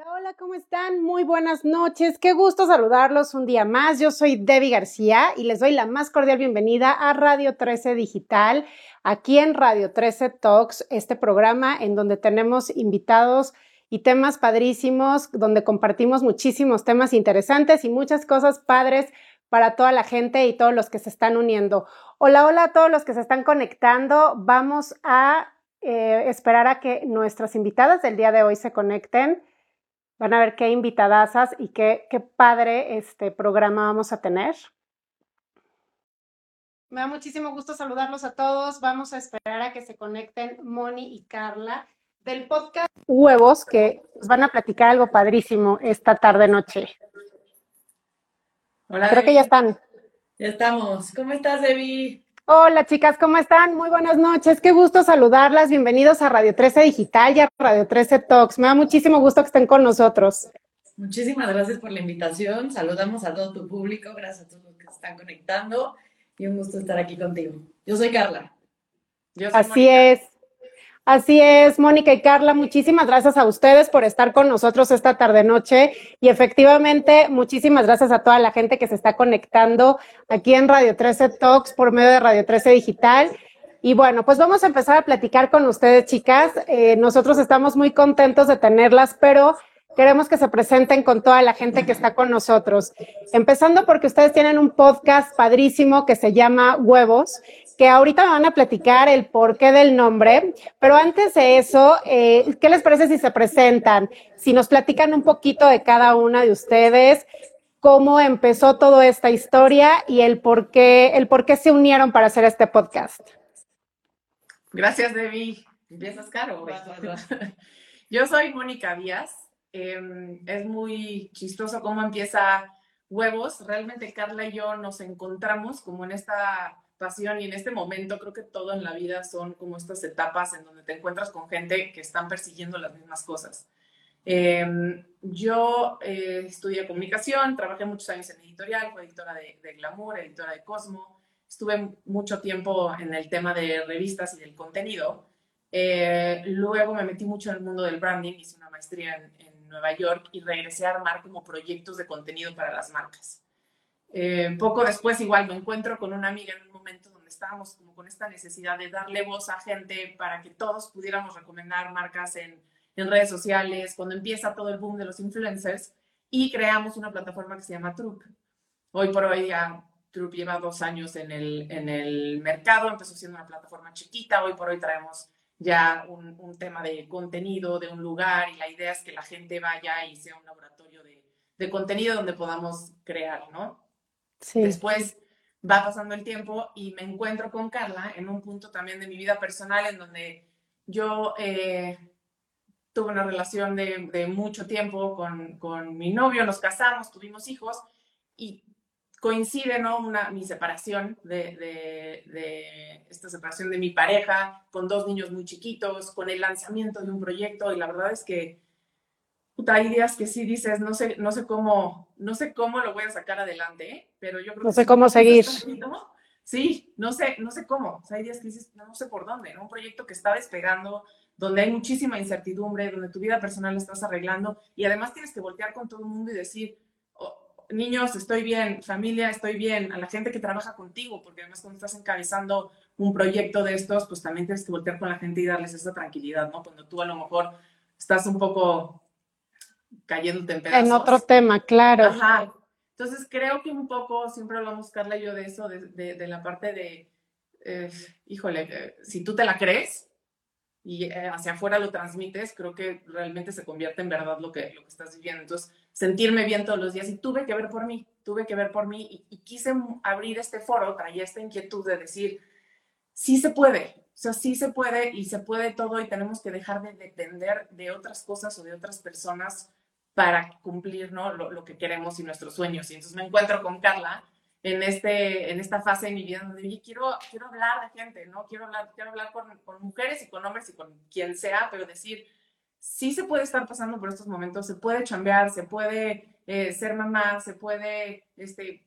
Hola, hola, ¿cómo están? Muy buenas noches. Qué gusto saludarlos un día más. Yo soy Debbie García y les doy la más cordial bienvenida a Radio 13 Digital, aquí en Radio 13 Talks, este programa en donde tenemos invitados y temas padrísimos, donde compartimos muchísimos temas interesantes y muchas cosas padres para toda la gente y todos los que se están uniendo. Hola, hola a todos los que se están conectando. Vamos a eh, esperar a que nuestras invitadas del día de hoy se conecten. Van a ver qué invitadasas y qué, qué padre este programa vamos a tener. Me da muchísimo gusto saludarlos a todos. Vamos a esperar a que se conecten Moni y Carla del podcast Huevos, que nos van a platicar algo padrísimo esta tarde noche. Hola. Creo que ya están. Ya estamos. ¿Cómo estás, Debbie? Hola chicas, ¿cómo están? Muy buenas noches. Qué gusto saludarlas. Bienvenidos a Radio 13 Digital y a Radio 13 Talks. Me da muchísimo gusto que estén con nosotros. Muchísimas gracias por la invitación. Saludamos a todo tu público. Gracias a todos los que se están conectando. Y un gusto estar aquí contigo. Yo soy Carla. Yo soy Así es. Así es, Mónica y Carla, muchísimas gracias a ustedes por estar con nosotros esta tarde noche y efectivamente muchísimas gracias a toda la gente que se está conectando aquí en Radio 13 Talks por medio de Radio 13 Digital. Y bueno, pues vamos a empezar a platicar con ustedes, chicas. Eh, nosotros estamos muy contentos de tenerlas, pero queremos que se presenten con toda la gente que está con nosotros. Empezando porque ustedes tienen un podcast padrísimo que se llama Huevos que ahorita me van a platicar el porqué del nombre, pero antes de eso, eh, ¿qué les parece si se presentan? Si nos platican un poquito de cada una de ustedes, cómo empezó toda esta historia y el por qué, el por qué se unieron para hacer este podcast. Gracias, Debbie. Empiezas caro. Yo soy Mónica Díaz. Eh, es muy chistoso cómo empieza Huevos. Realmente Carla y yo nos encontramos como en esta pasión y en este momento creo que todo en la vida son como estas etapas en donde te encuentras con gente que están persiguiendo las mismas cosas. Eh, yo eh, estudié comunicación, trabajé muchos años en editorial, fui editora de, de, Glamour, editora de Cosmo, estuve mucho tiempo en el tema de revistas y del contenido. Eh, luego me metí mucho en el mundo del branding, hice una maestría en, en Nueva York y regresé a armar como proyectos de contenido para las marcas. Eh, poco después igual me encuentro con una amiga en estábamos como con esta necesidad de darle voz a gente para que todos pudiéramos recomendar marcas en, en redes sociales, cuando empieza todo el boom de los influencers y creamos una plataforma que se llama Troop. Hoy por hoy ya Troop lleva dos años en el, en el mercado, empezó siendo una plataforma chiquita, hoy por hoy traemos ya un, un, tema de contenido, de un lugar y la idea es que la gente vaya y sea un laboratorio de, de contenido donde podamos crear, ¿no? Sí. Después va pasando el tiempo y me encuentro con Carla en un punto también de mi vida personal en donde yo eh, tuve una relación de, mucho tiempo con, con, mi novio, nos casamos, tuvimos hijos y coincide ¿no? Una, mi separación de, de, esta separación de mi pareja con dos niños muy chiquitos, con el lanzamiento de un proyecto y la verdad es que puta, hay días que sí dices, no sé, no sé cómo, no sé cómo lo voy a sacar adelante, ¿eh? pero yo creo no sé cómo seguir. Sí, no sé, no sé cómo. O sea, hay días que dices, no sé por dónde, ¿no? Un proyecto que está despegando, donde hay muchísima incertidumbre, donde tu vida personal la estás arreglando y además tienes que voltear con todo el mundo y decir, oh, niños, estoy bien, familia, estoy bien, a la gente que trabaja contigo, porque además cuando estás encabezando un proyecto de estos, pues también tienes que voltear con la gente y darles esa tranquilidad, ¿no? Cuando tú a lo mejor estás un poco cayéndote en pedazos. En otro tema, claro. Ajá. Entonces creo que un poco, siempre hablamos Carla y yo de eso, de, de, de la parte de, eh, híjole, eh, si tú te la crees y eh, hacia afuera lo transmites, creo que realmente se convierte en verdad lo que, lo que estás viviendo. Entonces, sentirme bien todos los días y tuve que ver por mí, tuve que ver por mí y, y quise abrir este foro, traía esta inquietud de decir, sí se puede, o sea, sí se puede y se puede todo y tenemos que dejar de depender de otras cosas o de otras personas para cumplir ¿no? lo, que queremos y nuestros sueños. Y entonces me encuentro con Carla en, este, en esta fase de mi vida donde dije, quiero, quiero hablar de gente, ¿no? Quiero hablar, quiero hablar con, con mujeres y con hombres y con quien sea, pero decir, sí se puede estar pasando por estos momentos, se puede chambear, se puede eh, ser mamá, se puede este,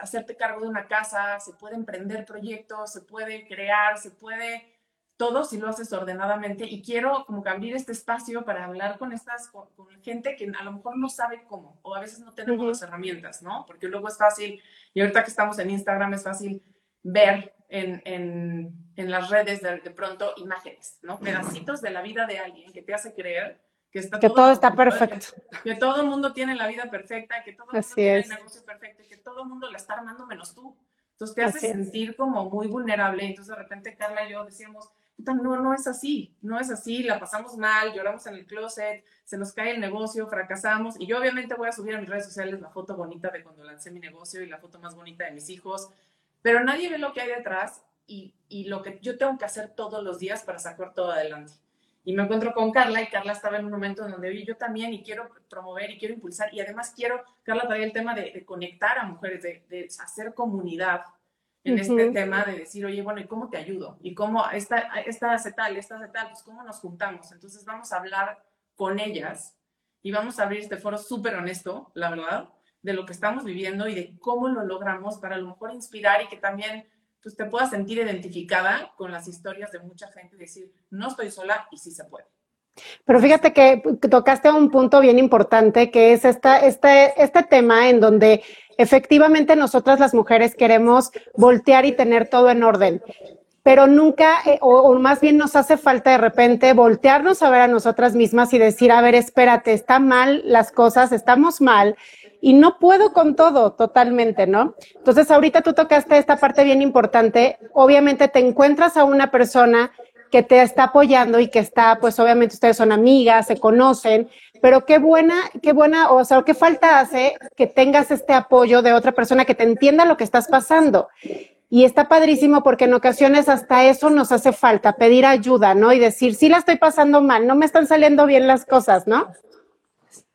hacerte cargo de una casa, se puede emprender proyectos, se puede crear, se puede todo si lo haces ordenadamente y quiero como que abrir este espacio para hablar con estas, con, gente que a lo mejor no sabe cómo o a veces no tenemos las herramientas, ¿no? Porque luego es fácil, y ahorita que estamos en Instagram es fácil ver en, en, en las redes de, de, pronto imágenes, ¿no? Pedacitos de la vida de alguien que te hace creer que, está que todo, está perfecto. Que todo el mundo tiene la vida perfecta, que todo el mundo tiene el negocio perfecto, que todo el mundo la está armando menos tú. Entonces te hace sentir como muy vulnerable. Entonces de repente Carla y yo decíamos, no, no es así, no es así, la pasamos mal, lloramos en el closet, se nos cae el negocio, fracasamos. Y yo obviamente voy a subir a mis redes sociales la foto bonita de cuando lancé mi negocio y la foto más bonita de mis hijos, pero nadie ve lo que hay detrás y, lo que yo tengo que hacer todos los días para sacar todo adelante. Y me encuentro con Carla y Carla estaba en un momento en donde yo también y quiero promover y quiero impulsar y además quiero, Carla traía el tema de, conectar a mujeres, de hacer comunidad, en este tema de decir, oye, bueno, ¿y cómo te ayudo? ¿Y cómo esta, esta hace tal, esta hace tal? Pues cómo nos juntamos. Entonces vamos a hablar con ellas y vamos a abrir este foro súper honesto, la verdad, de lo que estamos viviendo y de cómo lo logramos para a lo mejor inspirar y que también pues, te puedas sentir identificada con las historias de mucha gente y decir, no estoy sola y sí se puede. Pero fíjate que tocaste un punto bien importante, que es esta, este, este tema en donde efectivamente nosotras las mujeres queremos voltear y tener todo en orden, pero nunca, eh, o, más bien nos hace falta de repente voltearnos a ver a nosotras mismas y decir, a ver, espérate, está mal las cosas, estamos mal y no puedo con todo totalmente, ¿no? Entonces, ahorita tú tocaste esta parte bien importante. Obviamente te encuentras a una persona que te está apoyando y que está, pues obviamente ustedes son amigas, se conocen, pero qué buena, qué buena, o sea, qué falta hace que tengas este apoyo de otra persona que te entienda lo que estás pasando. Y está padrísimo porque en ocasiones hasta eso nos hace falta, pedir ayuda, ¿no? Y decir, sí la estoy pasando mal, no me están saliendo bien las cosas, ¿no?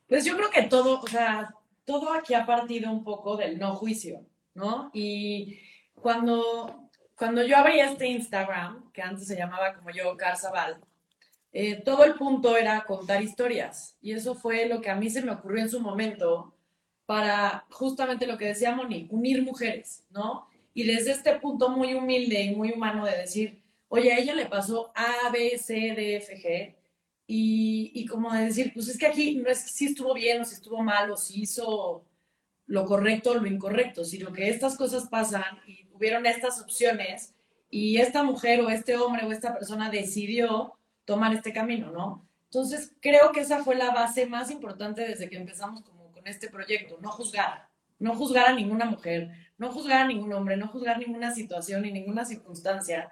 Pues yo creo que todo, o sea, todo aquí ha partido un poco del no juicio, ¿no? Y cuando, cuando yo abrí este Instagram, que antes se llamaba como yo, Carzabal, eh, todo el punto era contar historias. Y eso fue lo que a mí se me ocurrió en su momento para justamente lo que decía Moni, unir mujeres, ¿no? Y desde este punto muy humilde y muy humano de decir, oye, a ella le pasó A, B, C, D, F, G. Y, y como de decir, pues es que aquí no es si estuvo bien o si estuvo mal o si hizo lo correcto o lo incorrecto, sino que estas cosas pasan y hubieron estas opciones y esta mujer o este hombre o esta persona decidió tomar este camino, ¿no? Entonces, creo que esa fue la base más importante desde que empezamos como con este proyecto, no juzgar, no juzgar a ninguna mujer, no juzgar a ningún hombre, no juzgar ninguna situación y ninguna circunstancia,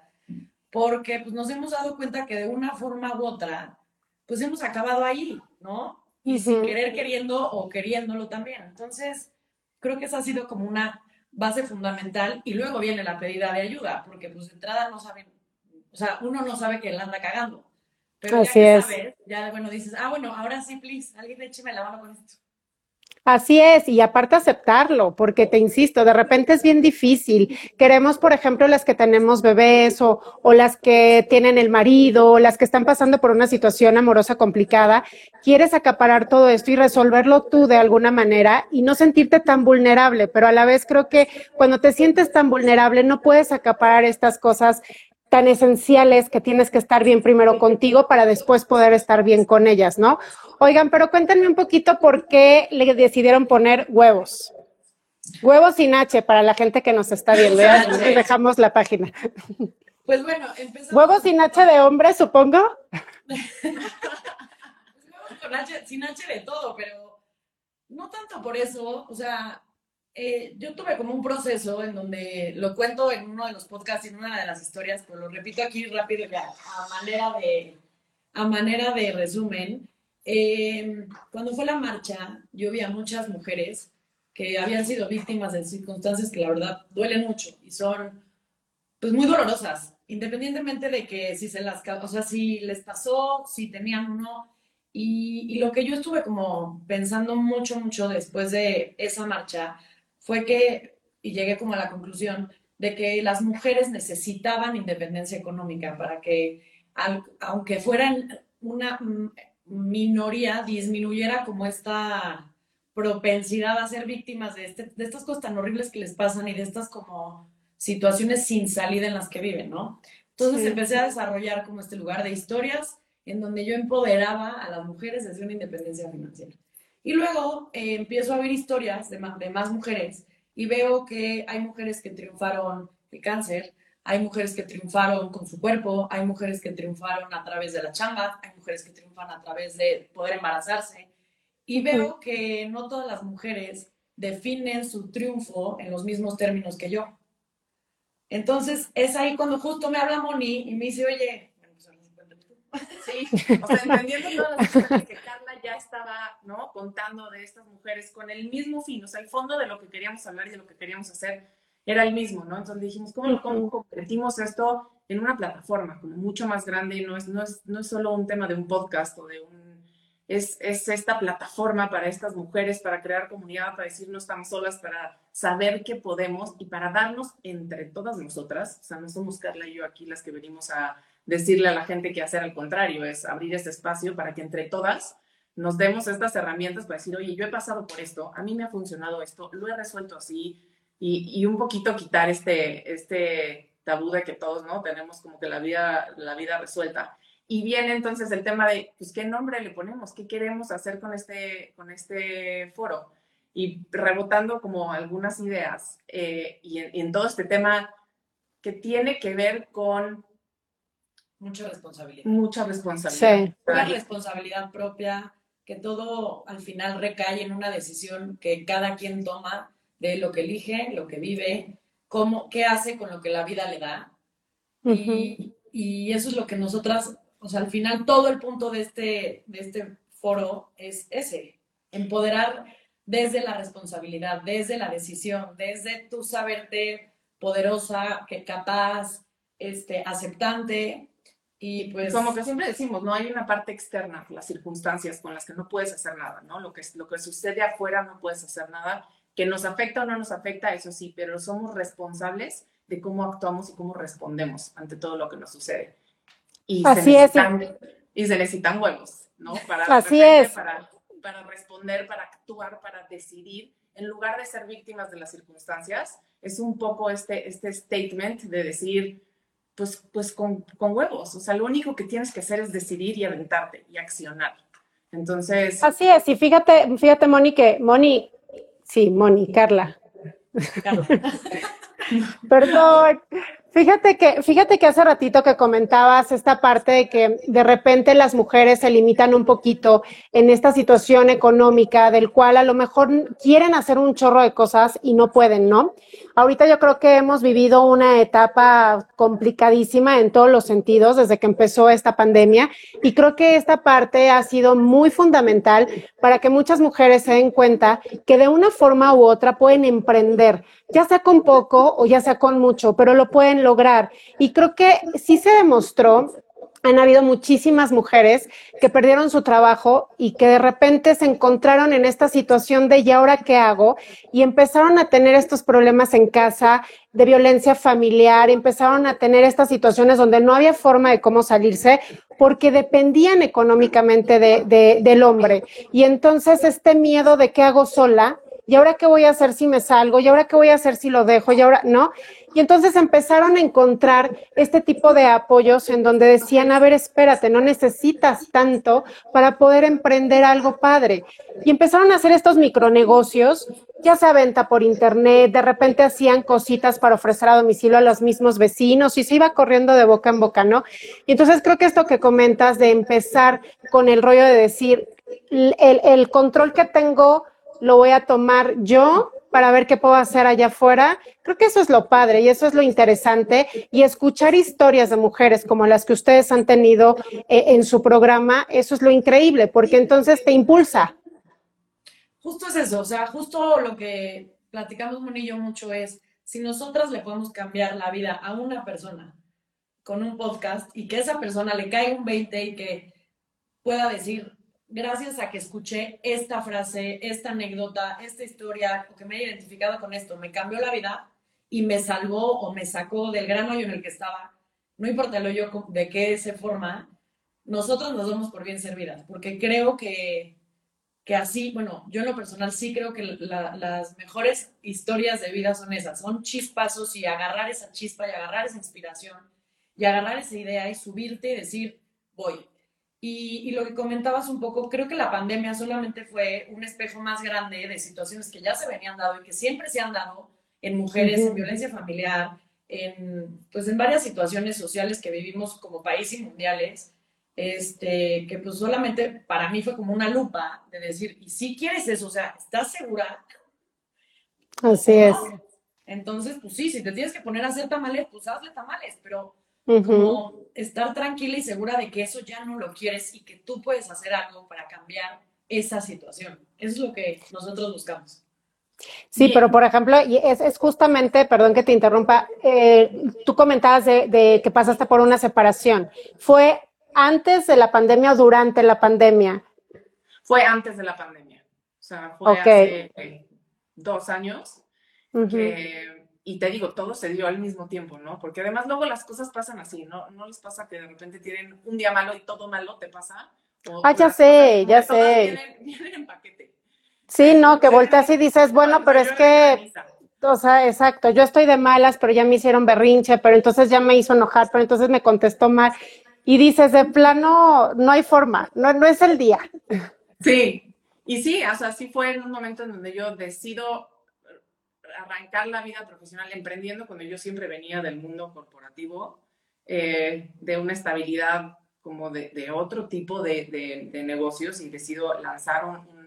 porque pues nos hemos dado cuenta que de una forma u otra, pues hemos acabado ahí, ¿no? Y sin querer queriendo o queriéndolo también. Entonces, creo que esa ha sido como una base fundamental y luego viene la pedida de ayuda, porque pues de entrada no saben, o sea, uno no sabe que él anda cagando. Pero Así ya es. Sabes, ya bueno, dices, ah, bueno, ahora sí, please, alguien écheme la mano con esto. Así es, y aparte aceptarlo, porque te insisto, de repente es bien difícil. Queremos, por ejemplo, las que tenemos bebés o, o, las que tienen el marido, o las que están pasando por una situación amorosa complicada, quieres acaparar todo esto y resolverlo tú de alguna manera y no sentirte tan vulnerable, pero a la vez creo que cuando te sientes tan vulnerable no puedes acaparar estas cosas tan esenciales que tienes que estar bien primero contigo para después poder estar bien con ellas, ¿no? Oigan, pero cuéntenme un poquito por qué le decidieron poner huevos. Huevos sin H para la gente que nos está viendo. Ya dejamos la página. Pues bueno, empezamos. ¿Huevos sin H de hombre, supongo? huevos con H, sin H de todo, pero no tanto por eso. O sea, eh, yo tuve como un proceso en donde lo cuento en uno de los podcasts, en una de las historias, pero lo repito aquí rápido a manera de, a manera de resumen. Eh, cuando fue la marcha, yo vi a muchas mujeres que habían sido víctimas de circunstancias que la verdad duelen mucho y son pues muy dolorosas, independientemente de que si se las, o sea, si les pasó, si tenían uno. Y, y lo que yo estuve como pensando mucho, mucho después de esa marcha fue que, y llegué como a la conclusión, de que las mujeres necesitaban independencia económica para que, aunque fueran una minoría, disminuyera como esta propensidad a ser víctimas de, este, de estas cosas tan horribles que les pasan y de estas como situaciones sin salida en las que viven, ¿no? Entonces empecé a desarrollar como este lugar de historias en donde yo empoderaba a las mujeres desde una independencia financiera. Y luego eh, empiezo a ver historias de más, de más mujeres y veo que hay mujeres que triunfaron de cáncer, hay mujeres que triunfaron con su cuerpo, hay mujeres que triunfaron a través de la chamba, hay mujeres que triunfan a través de poder embarazarse. Y veo que no todas las mujeres definen su triunfo en los mismos términos que yo. Entonces, es ahí cuando justo me habla Moni y me dice, oye, Sí, o sea, entendiendo todas las historias que Ya estaba, ¿no? Contando de estas mujeres con el mismo fin, o sea, el fondo de lo que queríamos hablar y de lo que queríamos hacer era el mismo, ¿no? Entonces dijimos, ¿cómo, cómo convertimos esto en una plataforma como mucho más grande? No es, no, es, no es solo un tema de un podcast o de un... Es, es esta plataforma para estas mujeres, para crear comunidad, para decir no estamos solas, para saber que podemos y para darnos entre todas nosotras, o sea, no somos Carla y yo aquí las que venimos a decirle a la gente que hacer al contrario, es abrir este espacio para que entre todas nos demos estas herramientas para decir, oye, yo he pasado por esto, a mí me ha funcionado esto, lo he resuelto así, y, y un poquito quitar este, este tabú de que todos, ¿no? Tenemos como que la vida, la vida resuelta. Y viene entonces el tema de, pues, ¿qué nombre le ponemos? ¿Qué queremos hacer con este, con este foro? Y rebotando como algunas ideas, eh, y, en, y en todo este tema que tiene que ver con mucha responsabilidad. mucha responsabilidad. Sí. Una responsabilidad propia, que todo al final recae en una decisión que cada quien toma de lo que elige, lo que vive, cómo, qué hace con lo que la vida le da. y, y eso es lo que nosotras, o sea, al final todo el punto de este, de este foro es ese, empoderar desde la responsabilidad, desde la decisión, desde tu saberte poderosa, que capaz, este, aceptante, y pues... Como que siempre decimos, no hay una parte externa, las circunstancias con las que no puedes hacer nada, ¿no? Lo que, lo que sucede afuera no puedes hacer nada, que nos afecta o no nos afecta, eso sí, pero somos responsables de cómo actuamos y cómo respondemos ante todo lo que nos sucede. Y Así se es. necesitan, Y se necesitan huevos, ¿no? Para, Así repente, es. Para, para responder, para actuar, para decidir, en lugar de ser víctimas de las circunstancias, es un poco este, este statement de decir, pues, pues con, con, huevos. O sea, lo único que tienes que hacer es decidir y aventarte y accionar. Entonces. Así es. Y fíjate, fíjate, Moni, que Moni, sí, Moni, Carla. Carla. Perdón. Fíjate que, fíjate que hace ratito que comentabas esta parte de que de repente las mujeres se limitan un poquito en esta situación económica del cual a lo mejor quieren hacer un chorro de cosas y no pueden, ¿no? Ahorita yo creo que hemos vivido una etapa complicadísima en todos los sentidos desde que empezó esta pandemia y creo que esta parte ha sido muy fundamental para que muchas mujeres se den cuenta que de una forma u otra pueden emprender, ya sea con poco o ya sea con mucho, pero lo pueden lograr. Y creo que sí se demostró han habido muchísimas mujeres que perdieron su trabajo y que de repente se encontraron en esta situación de ¿y ahora qué hago? Y empezaron a tener estos problemas en casa de violencia familiar, empezaron a tener estas situaciones donde no había forma de cómo salirse porque dependían económicamente de, de, del hombre. Y entonces este miedo de qué hago sola, ¿y ahora qué voy a hacer si me salgo? ¿Y ahora qué voy a hacer si lo dejo? ¿Y ahora no? Y entonces empezaron a encontrar este tipo de apoyos en donde decían, a ver, espérate, no necesitas tanto para poder emprender algo padre. Y empezaron a hacer estos micronegocios, ya sea venta por internet, de repente hacían cositas para ofrecer a domicilio a los mismos vecinos y se iba corriendo de boca en boca, ¿no? Y entonces creo que esto que comentas de empezar con el rollo de decir, el, el control que tengo lo voy a tomar yo para ver qué puedo hacer allá afuera. Creo que eso es lo padre y eso es lo interesante. Y escuchar historias de mujeres como las que ustedes han tenido eh, en su programa, eso es lo increíble, porque entonces te impulsa. Justo es eso, o sea, justo lo que platicamos Moni y yo mucho es, si nosotras le podemos cambiar la vida a una persona con un podcast y que esa persona le caiga un 20 y que pueda decir, gracias a que escuché esta frase, esta anécdota, esta historia, o que me he identificado con esto, me cambió la vida y me salvó o me sacó del gran hoyo en el que estaba, no importa el hoyo de qué se forma, nosotros nos damos por bien servidas, porque creo que, que así, bueno, yo en lo personal sí creo que la, las mejores historias de vida son esas, son chispazos y agarrar esa chispa y agarrar esa inspiración y agarrar esa idea y subirte y decir, voy. Y, y, lo que comentabas un poco, creo que la pandemia solamente fue un espejo más grande de situaciones que ya se venían dado y que siempre se han dado en mujeres, en violencia familiar, en, pues en varias situaciones sociales que vivimos como país y mundiales, este, que pues solamente para mí fue como una lupa de decir, y si quieres eso, o sea, ¿estás segura? Así es. Entonces, pues sí, si te tienes que poner a hacer tamales, pues hazle tamales, pero como estar tranquila y segura de que eso ya no lo quieres y que tú puedes hacer algo para cambiar esa situación. Eso es lo que nosotros buscamos. Sí, pero por ejemplo, y es, es, justamente, perdón que te interrumpa, eh, tú comentabas de, de, que pasaste por una separación. ¿Fue antes de la pandemia o durante la pandemia? Fue antes de la pandemia. O sea, fue hace eh, dos años. Uh -huh. que, y te digo, todo se dio al mismo tiempo, ¿no? Porque además luego las cosas pasan así, ¿no? No les pasa que de repente tienen un día malo y todo malo te pasa. O ah, ya sé, ya sé. Vienen, vienen en paquete. Sí, no, que volteas y dices, bueno, pero es que, o sea, exacto, yo estoy de malas, pero ya me hicieron berrinche, pero entonces ya me hizo enojar, pero entonces me contestó mal. Y dices, de plano, no hay forma, no, no es el día. Sí, y sí, o sea, sí fue en un momento en donde yo decido arrancar la vida profesional emprendiendo cuando yo siempre venía del mundo corporativo, eh, de una estabilidad como de, otro tipo de, negocios y decido lanzar un,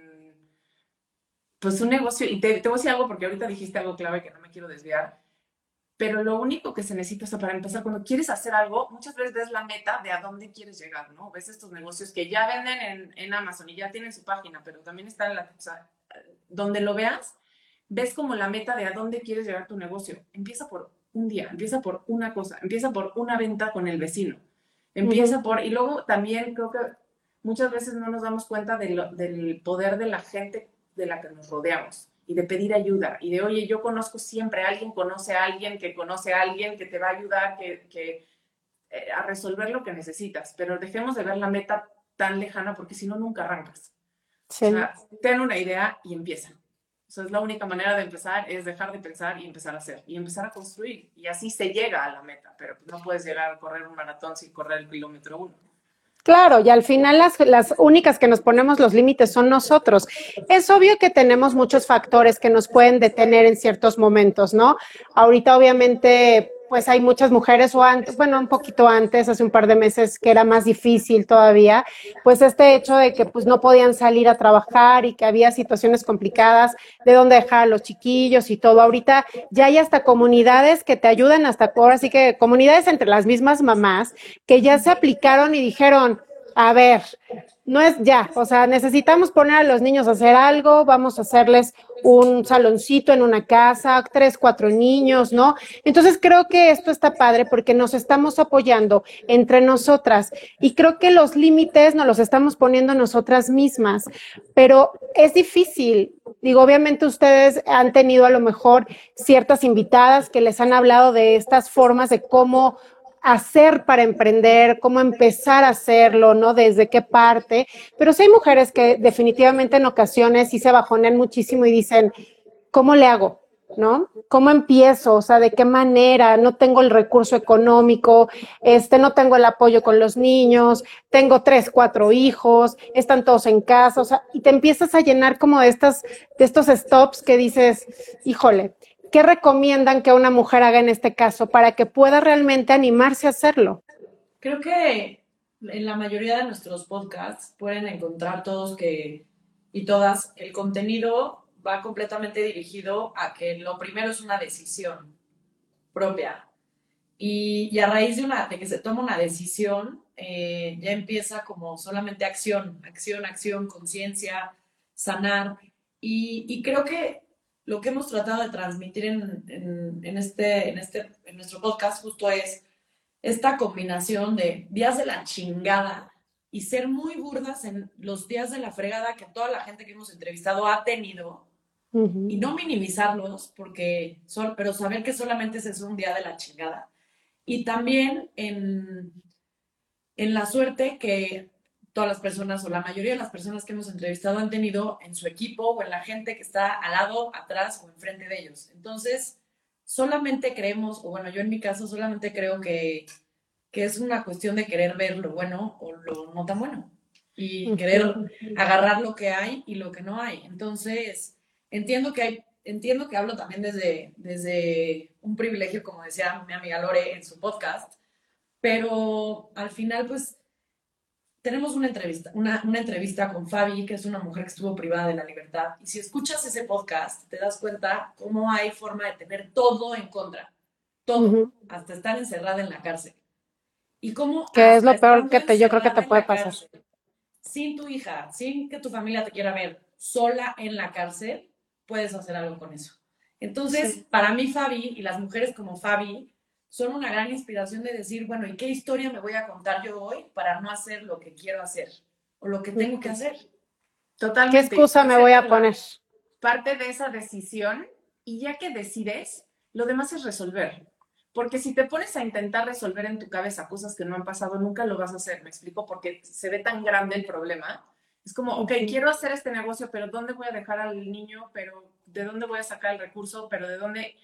pues un negocio. Y te, voy a decir algo porque ahorita dijiste algo clave que no me quiero desviar, pero lo único que se necesita, o para empezar, cuando quieres hacer algo, muchas veces ves la meta de a dónde quieres llegar, ¿no? Ves estos negocios que ya venden en, Amazon y ya tienen su página, pero también están en la, o donde lo veas, ves como la meta de a dónde quieres llegar tu negocio. Empieza por un día, empieza por una cosa, empieza por una venta con el vecino, empieza uh -huh. por, y luego también creo que muchas veces no nos damos cuenta de lo, del poder de la gente de la que nos rodeamos y de pedir ayuda y de, oye, yo conozco siempre, alguien conoce a alguien que conoce a alguien que te va a ayudar que, que eh, a resolver lo que necesitas, pero dejemos de ver la meta tan lejana porque si no, nunca arrancas. Sí. O sea, ten una idea y empieza. O sea, es la única manera de empezar, es dejar de pensar y empezar a hacer, y empezar a construir. Y así se llega a la meta, pero no puedes llegar a correr un maratón sin correr el kilómetro uno. Claro, y al final las, las únicas que nos ponemos los límites son nosotros. Es obvio que tenemos muchos factores que nos pueden detener en ciertos momentos, ¿no? Ahorita obviamente pues hay muchas mujeres o antes, bueno, un poquito antes, hace un par de meses que era más difícil todavía, pues este hecho de que pues no podían salir a trabajar y que había situaciones complicadas de dónde dejar a los chiquillos y todo. Ahorita ya hay hasta comunidades que te ayudan hasta ahora, así que comunidades entre las mismas mamás que ya se aplicaron y dijeron, a ver, no es ya, o sea, necesitamos poner a los niños a hacer algo, vamos a hacerles un saloncito en una casa, tres, cuatro niños, ¿no? Entonces creo que esto está padre porque nos estamos apoyando entre nosotras y creo que los límites nos los estamos poniendo nosotras mismas, pero es difícil. Digo, obviamente ustedes han tenido a lo mejor ciertas invitadas que les han hablado de estas formas de cómo hacer para emprender, cómo empezar a hacerlo, ¿no? Desde qué parte. Pero sí hay mujeres que definitivamente en ocasiones sí se bajonean muchísimo y dicen, ¿cómo le hago? ¿No? ¿Cómo empiezo? O sea, ¿de qué manera? No tengo el recurso económico, este, no tengo el apoyo con los niños, tengo tres, cuatro hijos, están todos en casa, o sea, y te empiezas a llenar como de estas, de estos stops que dices, híjole, ¿qué recomiendan que una mujer haga en este caso para que pueda realmente animarse a hacerlo? Creo que en la mayoría de nuestros podcasts pueden encontrar todos que y todas el contenido va completamente dirigido a que lo primero es una decisión propia y, y a raíz de, una, de que se toma una decisión eh, ya empieza como solamente acción, acción, acción, conciencia, sanar y, y creo que lo que hemos tratado de transmitir en, en, en, este, en, este, en nuestro podcast justo es esta combinación de días de la chingada y ser muy burdas en los días de la fregada que toda la gente que hemos entrevistado ha tenido uh -huh. y no minimizarlos, porque son, pero saber que solamente ese es un día de la chingada. Y también en, en la suerte que todas las personas o la mayoría de las personas que hemos entrevistado han tenido en su equipo o en la gente que está al lado, atrás o enfrente de ellos. Entonces, solamente creemos, o bueno, yo en mi caso solamente creo que, que es una cuestión de querer ver lo bueno o lo no tan bueno y querer agarrar lo que hay y lo que no hay. Entonces, entiendo que hay, entiendo que hablo también desde, desde un privilegio, como decía mi amiga Lore en su podcast, pero al final, pues, tenemos una entrevista, una, una entrevista con Fabi, que es una mujer que estuvo privada de la libertad, y si escuchas ese podcast, te das cuenta cómo hay forma de tener todo en contra, todo, hasta estar encerrada en la cárcel. Y cómo... Que es lo peor que te, yo creo que te puede pasar. sin tu hija, sin que tu familia te quiera ver sola en la cárcel, puedes hacer algo con eso. Entonces, para mí, Fabi y las mujeres como Fabi son una gran inspiración de decir, bueno, ¿y qué historia me voy a contar yo hoy para no hacer lo que quiero hacer o lo que tengo que hacer? Totalmente. ¿Qué excusa me voy a poner? Parte de esa decisión y ya que decides, lo demás es resolver. Porque si te pones a intentar resolver en tu cabeza cosas que no han pasado, nunca lo vas a hacer, me explico, porque se ve tan grande el problema. Es como, ok, quiero hacer este negocio, pero ¿dónde voy a dejar al niño? Pero ¿de dónde voy a sacar el recurso? Pero ¿de dónde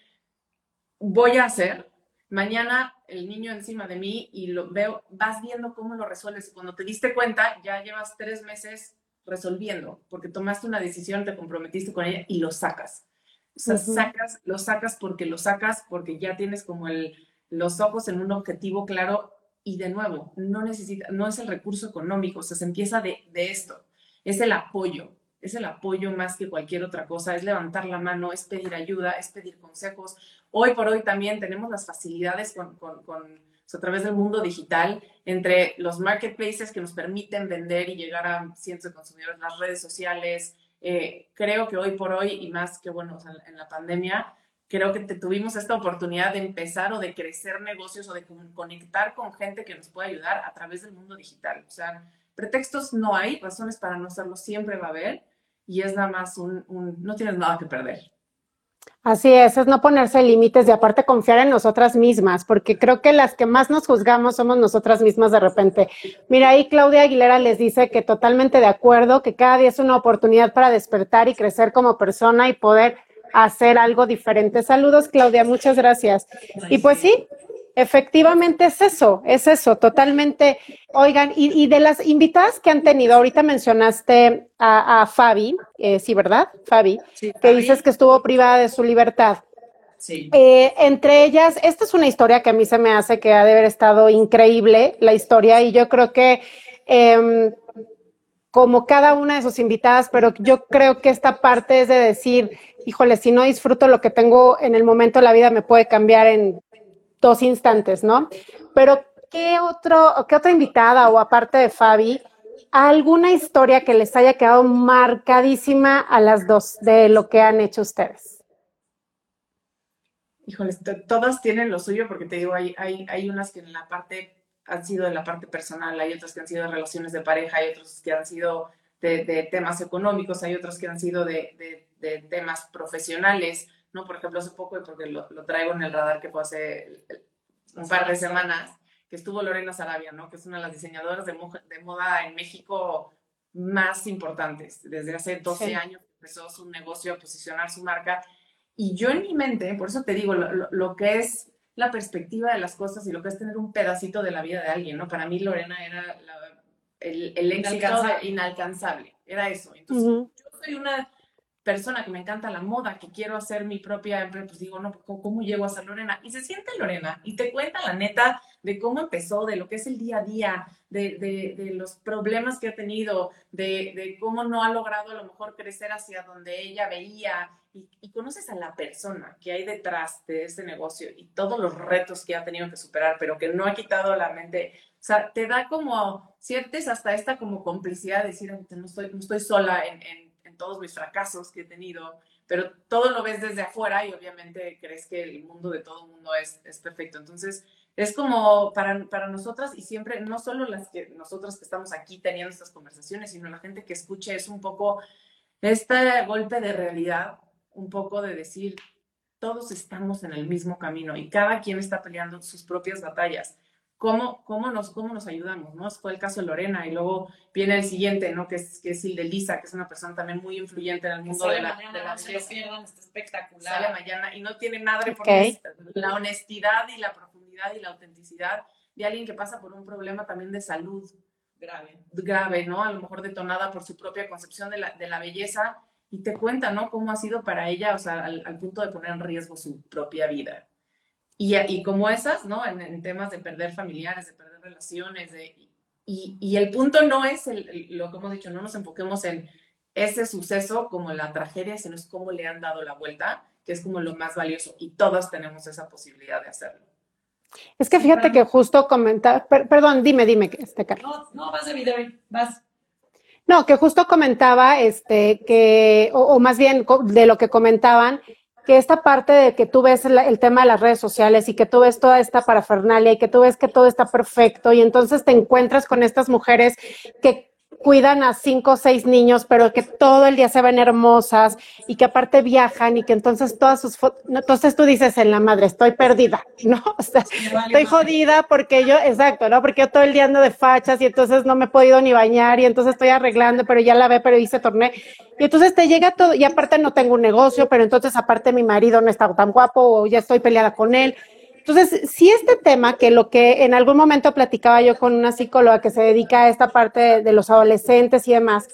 voy a hacer? Mañana el niño encima de mí y lo veo, vas viendo cómo lo resuelves. Cuando te diste cuenta, ya llevas tres meses resolviendo, porque tomaste una decisión, te comprometiste con ella y lo sacas. O sea, sacas, lo sacas porque lo sacas, porque ya tienes como el, los ojos en un objetivo claro y de nuevo, no necesita, no es el recurso económico, o sea, se empieza de, de esto, es el apoyo, es el apoyo más que cualquier otra cosa, es levantar la mano, es pedir ayuda, es pedir consejos. Hoy por hoy también tenemos las facilidades con, con, con a través del mundo digital, entre los marketplaces que nos permiten vender y llegar a cientos de consumidores, las redes sociales, eh, creo que hoy por hoy, y más que bueno, en la pandemia, creo que tuvimos esta oportunidad de empezar o de crecer negocios o de conectar con gente que nos puede ayudar a través del mundo digital. O sea, pretextos no hay, razones para no hacerlo siempre va a haber, y es nada más un no tienes nada que perder. Así es, es no ponerse límites y aparte confiar en nosotras mismas, porque creo que las que más nos juzgamos somos nosotras mismas de repente. Mira, ahí Claudia Aguilera les dice que totalmente de acuerdo, que cada día es una oportunidad para despertar y crecer como persona y poder hacer algo diferente. Saludos, Claudia, muchas gracias. Y pues sí, Efectivamente es eso, es eso, totalmente. Oigan, y, de las invitadas que han tenido, ahorita mencionaste a, Fabi, eh, sí, ¿verdad? Fabi, que dices que estuvo privada de su libertad. Sí. Eh, entre ellas, esta es una historia que a mí se me hace que ha de haber estado increíble, la historia, y yo creo que em, como cada una de sus invitadas, pero yo creo que esta parte es de decir, híjole, si no disfruto lo que tengo en el momento, la vida me puede cambiar en dos instantes, ¿no? Pero, ¿qué, otro, ¿qué otra invitada o aparte de Fabi, alguna historia que les haya quedado marcadísima a las dos de lo que han hecho ustedes? Híjoles, todas tienen lo suyo porque te digo, hay, hay, hay unas que en la parte han sido de la parte personal, hay otras que han sido de relaciones de pareja, hay otras que han sido de, temas económicos, hay otras que han sido de, de temas profesionales. ¿No? Por ejemplo, hace poco, porque lo, traigo en el radar que fue hace un par de semanas, que estuvo Lorena Sarabia, ¿no? Que es una de las diseñadoras de, de moda en México más importantes. Desde hace 12 años empezó su negocio a posicionar su marca. Y yo en mi mente, por eso te digo, lo, que es la perspectiva de las cosas y lo que es tener un pedacito de la vida de alguien, ¿no? Para mí Lorena era el, el éxito inalcanzable. Era eso. Entonces, yo soy una persona que me encanta la moda, que quiero hacer mi propia empresa, pues digo, no, ¿cómo, llego a ser Lorena? Y se siente Lorena y te cuenta la neta de cómo empezó, de lo que es el día a día, de, de, los problemas que ha tenido, de, cómo no ha logrado a lo mejor crecer hacia donde ella veía. Y, conoces a la persona que hay detrás de ese negocio y todos los retos que ha tenido que superar, pero que no ha quitado la mente. O sea, te da como, sientes hasta esta como complicidad de decir, no estoy, no estoy sola en todos mis fracasos que he tenido, pero todo lo ves desde afuera y obviamente crees que el mundo de todo el mundo es, es perfecto. Entonces, es como para, para nosotras y siempre, no solo las que nosotras que estamos aquí teniendo estas conversaciones, sino la gente que escuche, es un poco este golpe de realidad, un poco de decir, todos estamos en el mismo camino y cada quien está peleando sus propias batallas cómo, cómo, nos, cómo nos ayudamos, ¿no? Fue el caso de Lorena y luego viene el siguiente, ¿no? Que es, que es el de Lisa, que es una persona también muy influyente en el mundo de la, mañana, de la se pierdan, está espectacular. Sale mañana y no tiene nada de okay. la honestidad y la profundidad y la autenticidad de alguien que pasa por un problema también de salud Grave. grave, ¿no? A lo mejor detonada por su propia concepción de la, de la belleza y te cuenta, ¿no? Cómo ha sido para ella, o sea, al, al punto de poner en riesgo su propia vida. Y, y como esas, ¿no? En, en, temas de perder familiares, de perder relaciones, de, y, y el punto no es el, el, lo que hemos dicho, no nos enfoquemos en ese suceso como la tragedia, sino es cómo le han dado la vuelta, que es como lo más valioso y todos tenemos esa posibilidad de hacerlo. Es que fíjate que justo comentaba, per, perdón, dime, dime, este No, no, vas de video, vas. No, que justo comentaba, este, que, o, o, más bien de lo que comentaban, que esta parte de que tú ves el, tema de las redes sociales y que tú ves toda esta parafernalia y que tú ves que todo está perfecto y entonces te encuentras con estas mujeres que cuidan a cinco o seis niños, pero que todo el día se ven hermosas y que aparte viajan y que entonces todas sus fotos, entonces tú dices en la madre, estoy perdida, ¿no? O sea, estoy jodida porque yo, exacto, ¿no? Porque yo todo el día ando de fachas y entonces no me he podido ni bañar y entonces estoy arreglando, pero ya la ve, pero hice torné. Y entonces te llega todo, y aparte no tengo un negocio, pero entonces aparte mi marido no está tan guapo o ya estoy peleada con él. Entonces, si este tema, que lo que en algún momento platicaba yo con una psicóloga que se dedica a esta parte de, los adolescentes y demás,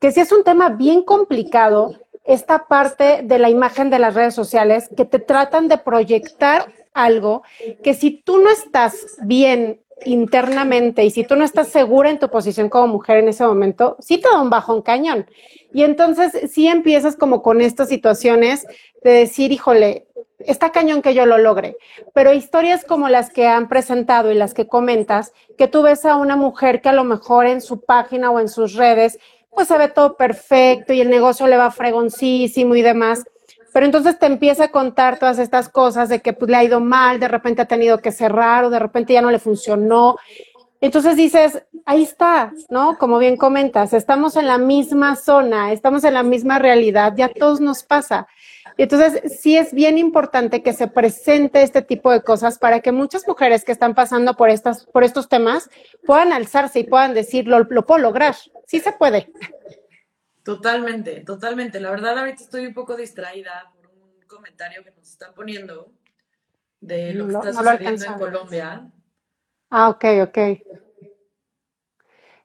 que si es un tema bien complicado, esta parte de la imagen de las redes sociales, que te tratan de proyectar algo que si tú no estás bien internamente y si tú no estás segura en tu posición como mujer en ese momento, sí te da un bajón cañón. Y entonces sí empiezas como con estas situaciones de decir, híjole, está cañón que yo lo logre, pero historias como las que han presentado y las que comentas, que tú ves a una mujer que a lo mejor en su página o en sus redes, pues se ve todo perfecto y el negocio le va fregoncísimo y demás, pero entonces te empieza a contar todas estas cosas de que pues, le ha ido mal, de repente ha tenido que cerrar o de repente ya no le funcionó. Entonces dices, ahí está, ¿no? Como bien comentas, estamos en la misma zona, estamos en la misma realidad, ya a todos nos pasa. Y entonces sí es bien importante que se presente este tipo de cosas para que muchas mujeres que están pasando por, estas, por estos temas puedan alzarse y puedan decir, lo, lo puedo lograr, sí se puede. Totalmente, totalmente. La verdad, ahorita estoy un poco distraída por un comentario que nos están poniendo de lo que no, está no sucediendo en Colombia. Ah, ok, ok.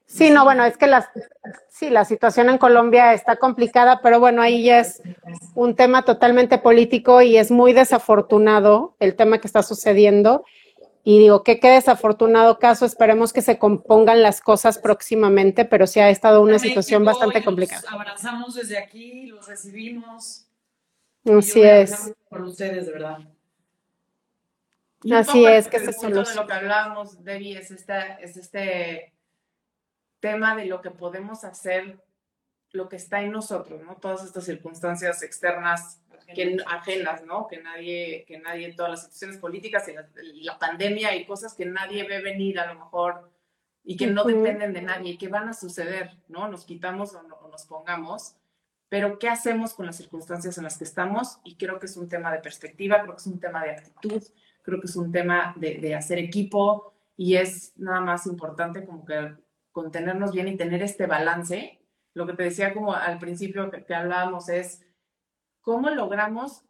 Sí, no, bueno, es que la, sí, la situación en Colombia está complicada, pero bueno, ahí ya es un tema totalmente político y es muy desafortunado el tema que está sucediendo. Y digo, que qué desafortunado caso, esperemos que se compongan las cosas próximamente, pero sí ha estado una México, situación bastante complicada. abrazamos desde aquí, los recibimos. Así es. Por ustedes, de verdad. Y Así es, que se soluciona. de lo que hablábamos, Debbie, es, esta, es este tema de lo que podemos hacer, lo que está en nosotros, ¿no? Todas estas circunstancias externas que, ajenas, ¿no? Que nadie, que nadie, todas las situaciones políticas y la, la, pandemia y cosas que nadie ve venir a lo mejor y que no dependen de nadie y que van a suceder, ¿no? Nos quitamos o, no, o nos pongamos, pero ¿qué hacemos con las circunstancias en las que estamos? Y creo que es un tema de perspectiva, creo que es un tema de actitud, creo que es un tema de, de hacer equipo y es nada más importante como que contenernos bien y tener este balance. Lo que te decía como al principio que, que hablábamos es cómo logramos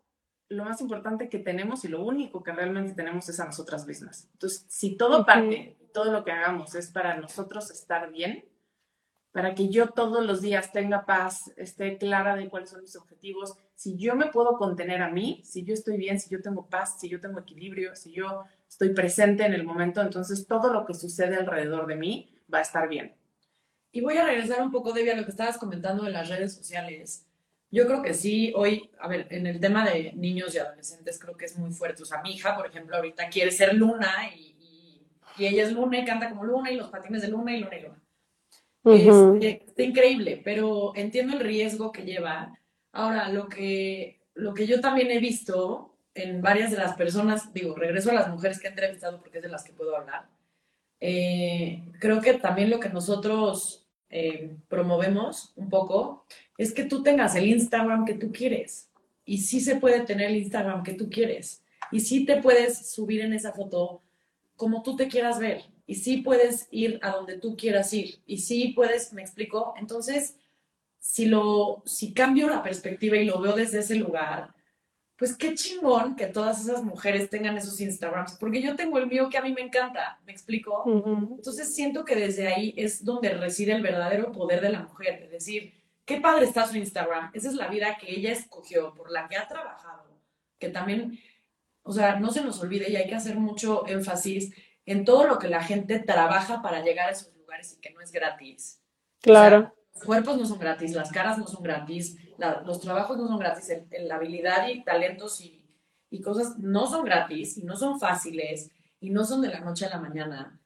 lo más importante que tenemos y lo único que realmente tenemos es a nosotras mismas. Entonces, si todo parte, todo lo que hagamos es para nosotros estar bien, para que yo todos los días tenga paz, esté clara de cuáles son mis objetivos, si yo me puedo contener a mí, si yo estoy bien, si yo tengo paz, si yo tengo equilibrio, si yo estoy presente en el momento, entonces todo lo que sucede alrededor de mí va a estar bien. Y voy a regresar un poco, Debbie, a lo que estabas comentando en las redes sociales. Yo creo que sí, hoy, a ver, en el tema de niños y adolescentes creo que es muy fuerte. O sea, mi hija, por ejemplo, ahorita quiere ser Luna y, y, y ella es Luna y canta como Luna y los patines de Luna y Luna y Luna. Uh -huh. es, está increíble, pero entiendo el riesgo que lleva. Ahora, lo que, lo que yo también he visto en varias de las personas, digo, regreso a las mujeres que he entrevistado porque es de las que puedo hablar, eh, creo que también lo que nosotros eh, promovemos un poco es que tú tengas el Instagram que tú quieres. Y sí se puede tener el Instagram que tú quieres. Y sí te puedes subir en esa foto como tú te quieras ver. Y sí puedes ir a donde tú quieras ir. Y sí puedes, me explico. Entonces, si lo, si cambio la perspectiva y lo veo desde ese lugar, pues qué chingón que todas esas mujeres tengan esos Instagrams, porque yo tengo el mío que a mí me encanta, ¿me explico? Entonces siento que desde ahí es donde reside el verdadero poder de la mujer, es decir, qué padre está su Instagram, esa es la vida que ella escogió, por la que ha trabajado, que también, o sea, no se nos olvide y hay que hacer mucho énfasis en todo lo que la gente trabaja para llegar a esos lugares y que no es gratis. Claro. los cuerpos no son gratis, las caras no son gratis, los trabajos no son gratis, la habilidad y talentos y, y, cosas no son gratis y no son fáciles y no son de la noche a la mañana.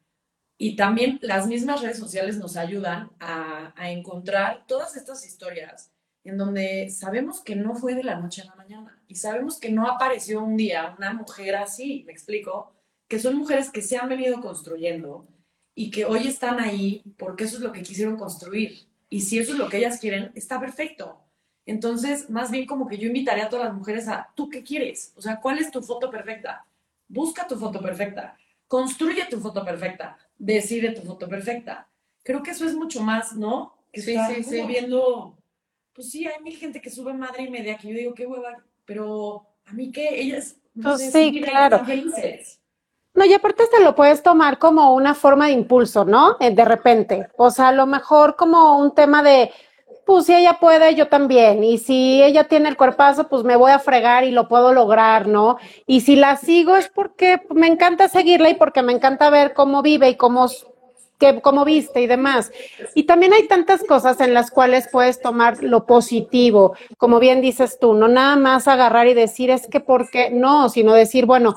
Y también las mismas redes sociales nos ayudan a, a encontrar todas estas historias en donde sabemos que no fue de la noche a la mañana y sabemos que no apareció un día una mujer así, me explico, que son mujeres que se han venido construyendo y que hoy están ahí porque eso es lo que quisieron construir. Y si eso es lo que ellas quieren, está perfecto. Entonces, más bien como que yo invitaría a todas las mujeres a, ¿tú qué quieres? O sea, ¿cuál es tu foto perfecta? Busca tu foto perfecta, construye tu foto perfecta, decide tu foto perfecta. Creo que eso es mucho más, ¿no? Que sí, sí, sí. viendo, pues sí, hay mil gente que sube madre y media que yo digo, qué hueva, pero a mí qué, ellas, no pues sí, claro. No, y aparte te lo puedes tomar como una forma de impulso, ¿no? Eh, de repente. O sea, a lo mejor como un tema de, pues si ella puede, yo también. Y si ella tiene el cuerpazo, pues me voy a fregar y lo puedo lograr, ¿no? Y si la sigo es porque me encanta seguirla y porque me encanta ver cómo vive y cómo, que, cómo viste y demás. Y también hay tantas cosas en las cuales puedes tomar lo positivo, como bien dices tú, no nada más agarrar y decir es que porque no, sino decir, bueno,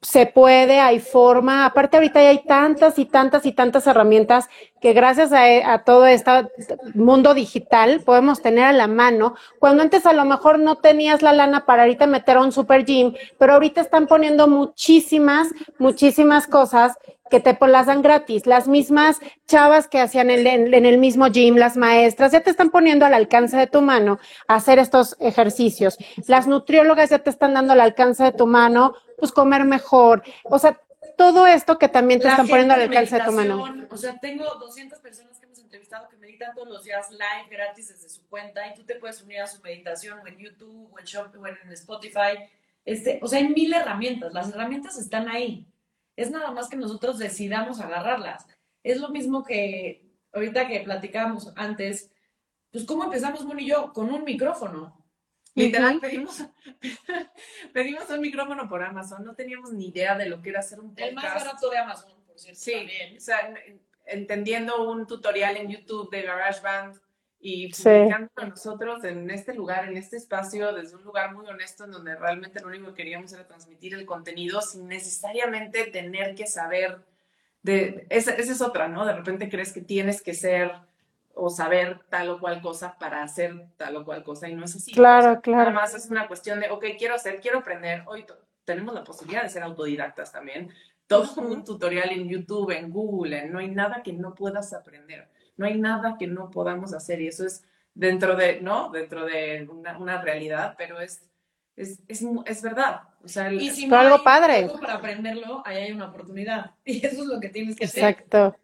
se puede, hay forma. Aparte, ahorita ya hay tantas y tantas y tantas herramientas que gracias a, todo este mundo digital podemos tener a la mano. Cuando antes a lo mejor no tenías la lana para ahorita meter a un super gym, pero ahorita están poniendo muchísimas, muchísimas cosas que te las dan gratis. Las mismas chavas que hacían en, en, el mismo gym, las maestras, ya te están poniendo al alcance de tu mano hacer estos ejercicios. Las nutriólogas ya te están dando al alcance de tu mano pues comer mejor. O sea, todo esto que también te están poniendo al alcance de tu mano. O sea, tengo 200 personas que hemos entrevistado que meditan todos los días live gratis desde su cuenta y tú te puedes unir a su meditación o en YouTube o en, Shop, o en Spotify. Este, o sea, hay mil herramientas. Las herramientas están ahí. Es nada más que nosotros decidamos agarrarlas. Es lo mismo que ahorita que platicábamos antes, pues cómo empezamos Moni y yo con un micrófono. Literal, pedimos, pedimos un micrófono por Amazon, no teníamos ni idea de lo que era hacer un podcast. El más barato de Amazon, por cierto. Sí, o sea, entendiendo un tutorial en YouTube de GarageBand y publicando a nosotros en este lugar, en este espacio, desde un lugar muy honesto, en donde realmente lo único que queríamos era transmitir el contenido sin necesariamente tener que saber de... Esa, esa es otra, ¿no? De repente crees que tienes que ser o saber tal o cual cosa para hacer tal o cual cosa y no es así. Claro, claro. Además es una cuestión de, ok, quiero hacer, quiero aprender. Hoy tenemos la posibilidad de ser autodidactas también. Todo un tutorial en YouTube, en Google, no hay nada que no puedas aprender. No hay nada que no podamos hacer y eso es dentro de, ¿no? Dentro de una, una realidad, pero es, es, es, es verdad. O sea, y si no algo padre. Para aprenderlo, ahí hay una oportunidad. Y eso es lo que tienes que hacer. Exacto.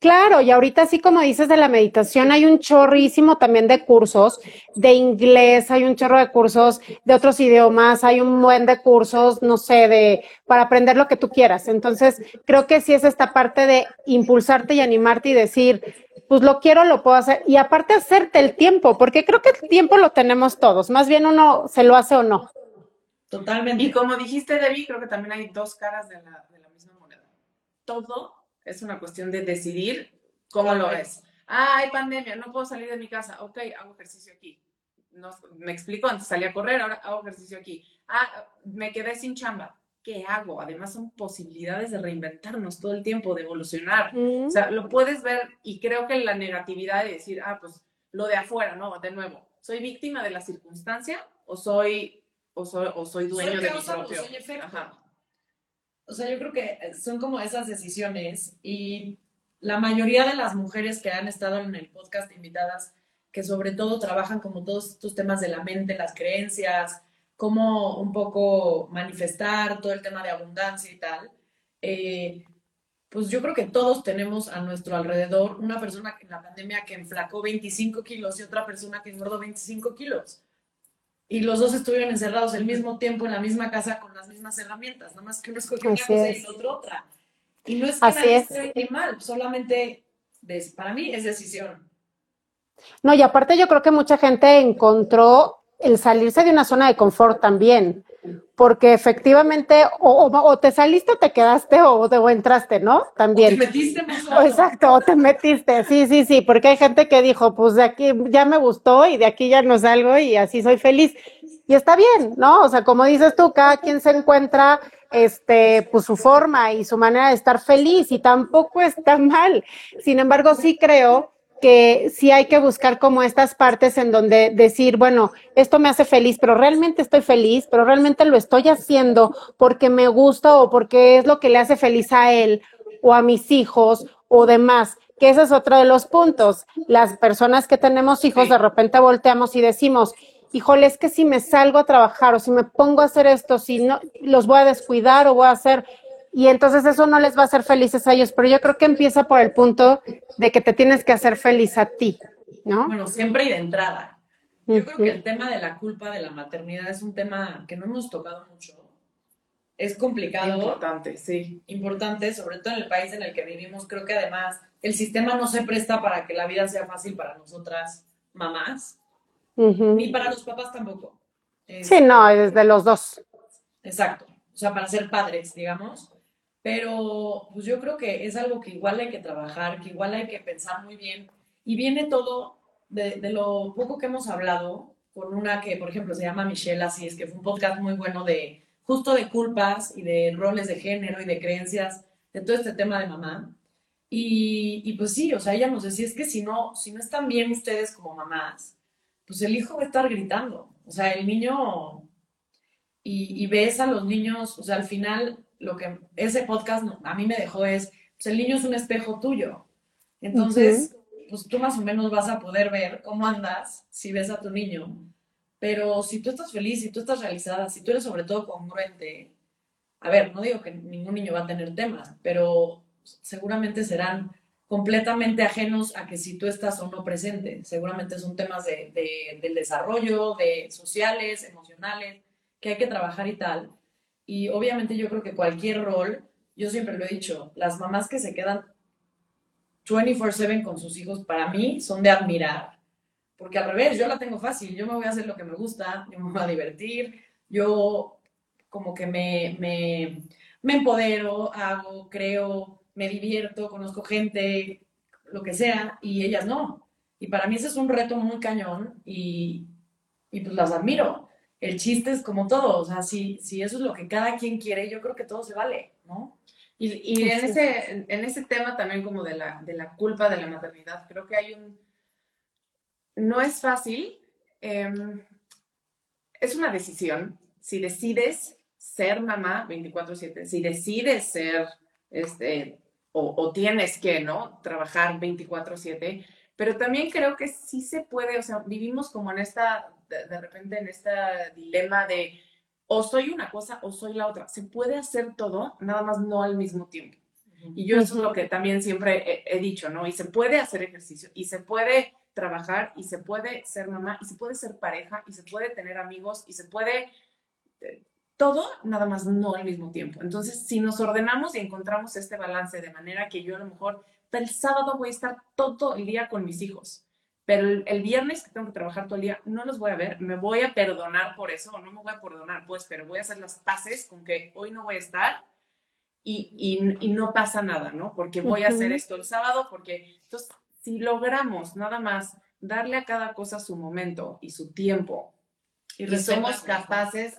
Claro, y ahorita así como dices de la meditación, hay un chorrísimo también de cursos de inglés, hay un chorro de cursos de otros idiomas, hay un buen de cursos, no sé, de para aprender lo que tú quieras. Entonces, creo que sí es esta parte de impulsarte y animarte y decir, pues lo quiero, lo puedo hacer. Y aparte hacerte el tiempo, porque creo que el tiempo lo tenemos todos, más bien uno se lo hace o no. Totalmente. Y como dijiste, Debbie, creo que también hay dos caras de la, de la misma moneda. Todo es una cuestión de decidir cómo lo ves. Ah, hay pandemia, no puedo salir de mi casa. Ok, hago ejercicio aquí. No, me explico, antes salí a correr, ahora hago ejercicio aquí. Ah, me quedé sin chamba. ¿Qué hago? Además son posibilidades de reinventarnos todo el tiempo, de evolucionar. O sea, lo puedes ver y creo que la negatividad de decir, ah, pues lo de afuera, ¿no? De nuevo, ¿soy víctima de la circunstancia o soy, o soy, o soy dueño de mi propio? Ajá. O sea, yo creo que son como esas decisiones y la mayoría de las mujeres que han estado en el podcast invitadas, que sobre todo trabajan como todos estos temas de la mente, las creencias, cómo un poco manifestar todo el tema de abundancia y tal, eh, pues yo creo que todos tenemos a nuestro alrededor una persona en la pandemia que enflacó 25 kilos y otra persona que engordó 25 kilos. Y los dos estuvieron encerrados al mismo tiempo en la misma casa con las mismas herramientas, nada más que uno escogió una cosa y el otro otra. Y no es que Así es. esté mal, solamente para mí es decisión. No, y aparte yo creo que mucha gente encontró el salirse de una zona de confort también, porque efectivamente o, te saliste o te quedaste o, o entraste, ¿no? También. O te metiste Exacto, o te metiste, sí, sí, sí, porque hay gente que dijo, pues de aquí ya me gustó y de aquí ya no salgo y así soy feliz. Y está bien, ¿no? O sea, como dices tú, cada quien se encuentra este, pues su forma y su manera de estar feliz y tampoco está mal. Sin embargo, sí creo que sí hay que buscar como estas partes en donde decir, bueno, esto me hace feliz, pero realmente estoy feliz, pero realmente lo estoy haciendo porque me gusta o porque es lo que le hace feliz a él o a mis hijos o demás, que ese es otro de los puntos. Las personas que tenemos hijos de repente volteamos y decimos, híjole, es que si me salgo a trabajar o si me pongo a hacer esto, si no, los voy a descuidar o voy a hacer y entonces eso no les va a hacer felices a ellos, pero yo creo que empieza por el punto de que te tienes que hacer feliz a ti, ¿no? Bueno, siempre y de entrada. Yo creo que el tema de la culpa de la maternidad es un tema que no hemos tocado mucho. Es complicado. Importante, sí. Importante, sobre todo en el país en el que vivimos. Creo que además el sistema no se presta para que la vida sea fácil para nosotras mamás, ni para los papás tampoco. sí, no, es de los dos. Exacto. O sea, para ser padres, digamos. Pero pues yo creo que es algo que igual hay que trabajar, que igual hay que pensar muy bien. Y viene todo de, lo poco que hemos hablado con una que, por ejemplo, se llama Michelle Así, es que fue un podcast muy bueno de justo de culpas y de roles de género y de creencias, de todo este tema de mamá. Y, y, pues sí, o sea, ella nos decía, es que si no, si no están bien ustedes como mamás, pues el hijo va a estar gritando. O sea, el niño, y, y ves a los niños, o sea, al final lo que ese podcast a mí me dejó es, pues el niño es un espejo tuyo. Entonces, pues tú más o menos vas a poder ver cómo andas si ves a tu niño. Pero si tú estás feliz, si tú estás realizada, si tú eres sobre todo congruente, a ver, no digo que ningún niño va a tener temas, pero seguramente serán completamente ajenos a que si tú estás o no presente. Seguramente son temas de, de, del desarrollo, de sociales, emocionales, que hay que trabajar y tal. Y obviamente yo creo que cualquier rol, yo siempre lo he dicho, las mamás que se quedan 24/7 con sus hijos, para mí son de admirar. Porque al revés, yo la tengo fácil, yo me voy a hacer lo que me gusta, yo me voy a divertir, yo como que me, me, me empodero, hago, creo, me divierto, conozco gente, lo que sea, y ellas no. Y para mí ese es un reto muy cañón y, y pues las admiro el chiste es como todo, o sea, si, si eso es lo que cada quien quiere, yo creo que todo se vale, ¿no? Y, y en, ese, en ese tema también como de la, de la culpa de la maternidad, creo que hay un... No es fácil, em, es una decisión. Si decides ser mamá 24/7, si decides ser, este, o, o tienes que, ¿no? Trabajar 24/7, pero también creo que sí se puede, o sea, vivimos como en esta de, repente en este dilema de o soy una cosa o soy la otra. Se puede hacer todo, nada más no al mismo tiempo. Y yo eso es lo que también siempre he, dicho, ¿no? Y se puede hacer ejercicio, y se puede trabajar, y se puede ser mamá, y se puede ser pareja, y se puede tener amigos, y se puede eh, todo, nada más no al mismo tiempo. Entonces, si nos ordenamos y encontramos este balance de manera que yo a lo mejor el sábado voy a estar todo el día con mis hijos, pero el, viernes que tengo que trabajar todo el día, no los voy a ver, me voy a perdonar por eso, o no me voy a perdonar, pues, pero voy a hacer las paces con que hoy no voy a estar y, y, no pasa nada, ¿no? Porque voy a hacer esto el sábado, porque entonces, si logramos nada más darle a cada cosa su momento y su tiempo, y, somos capaces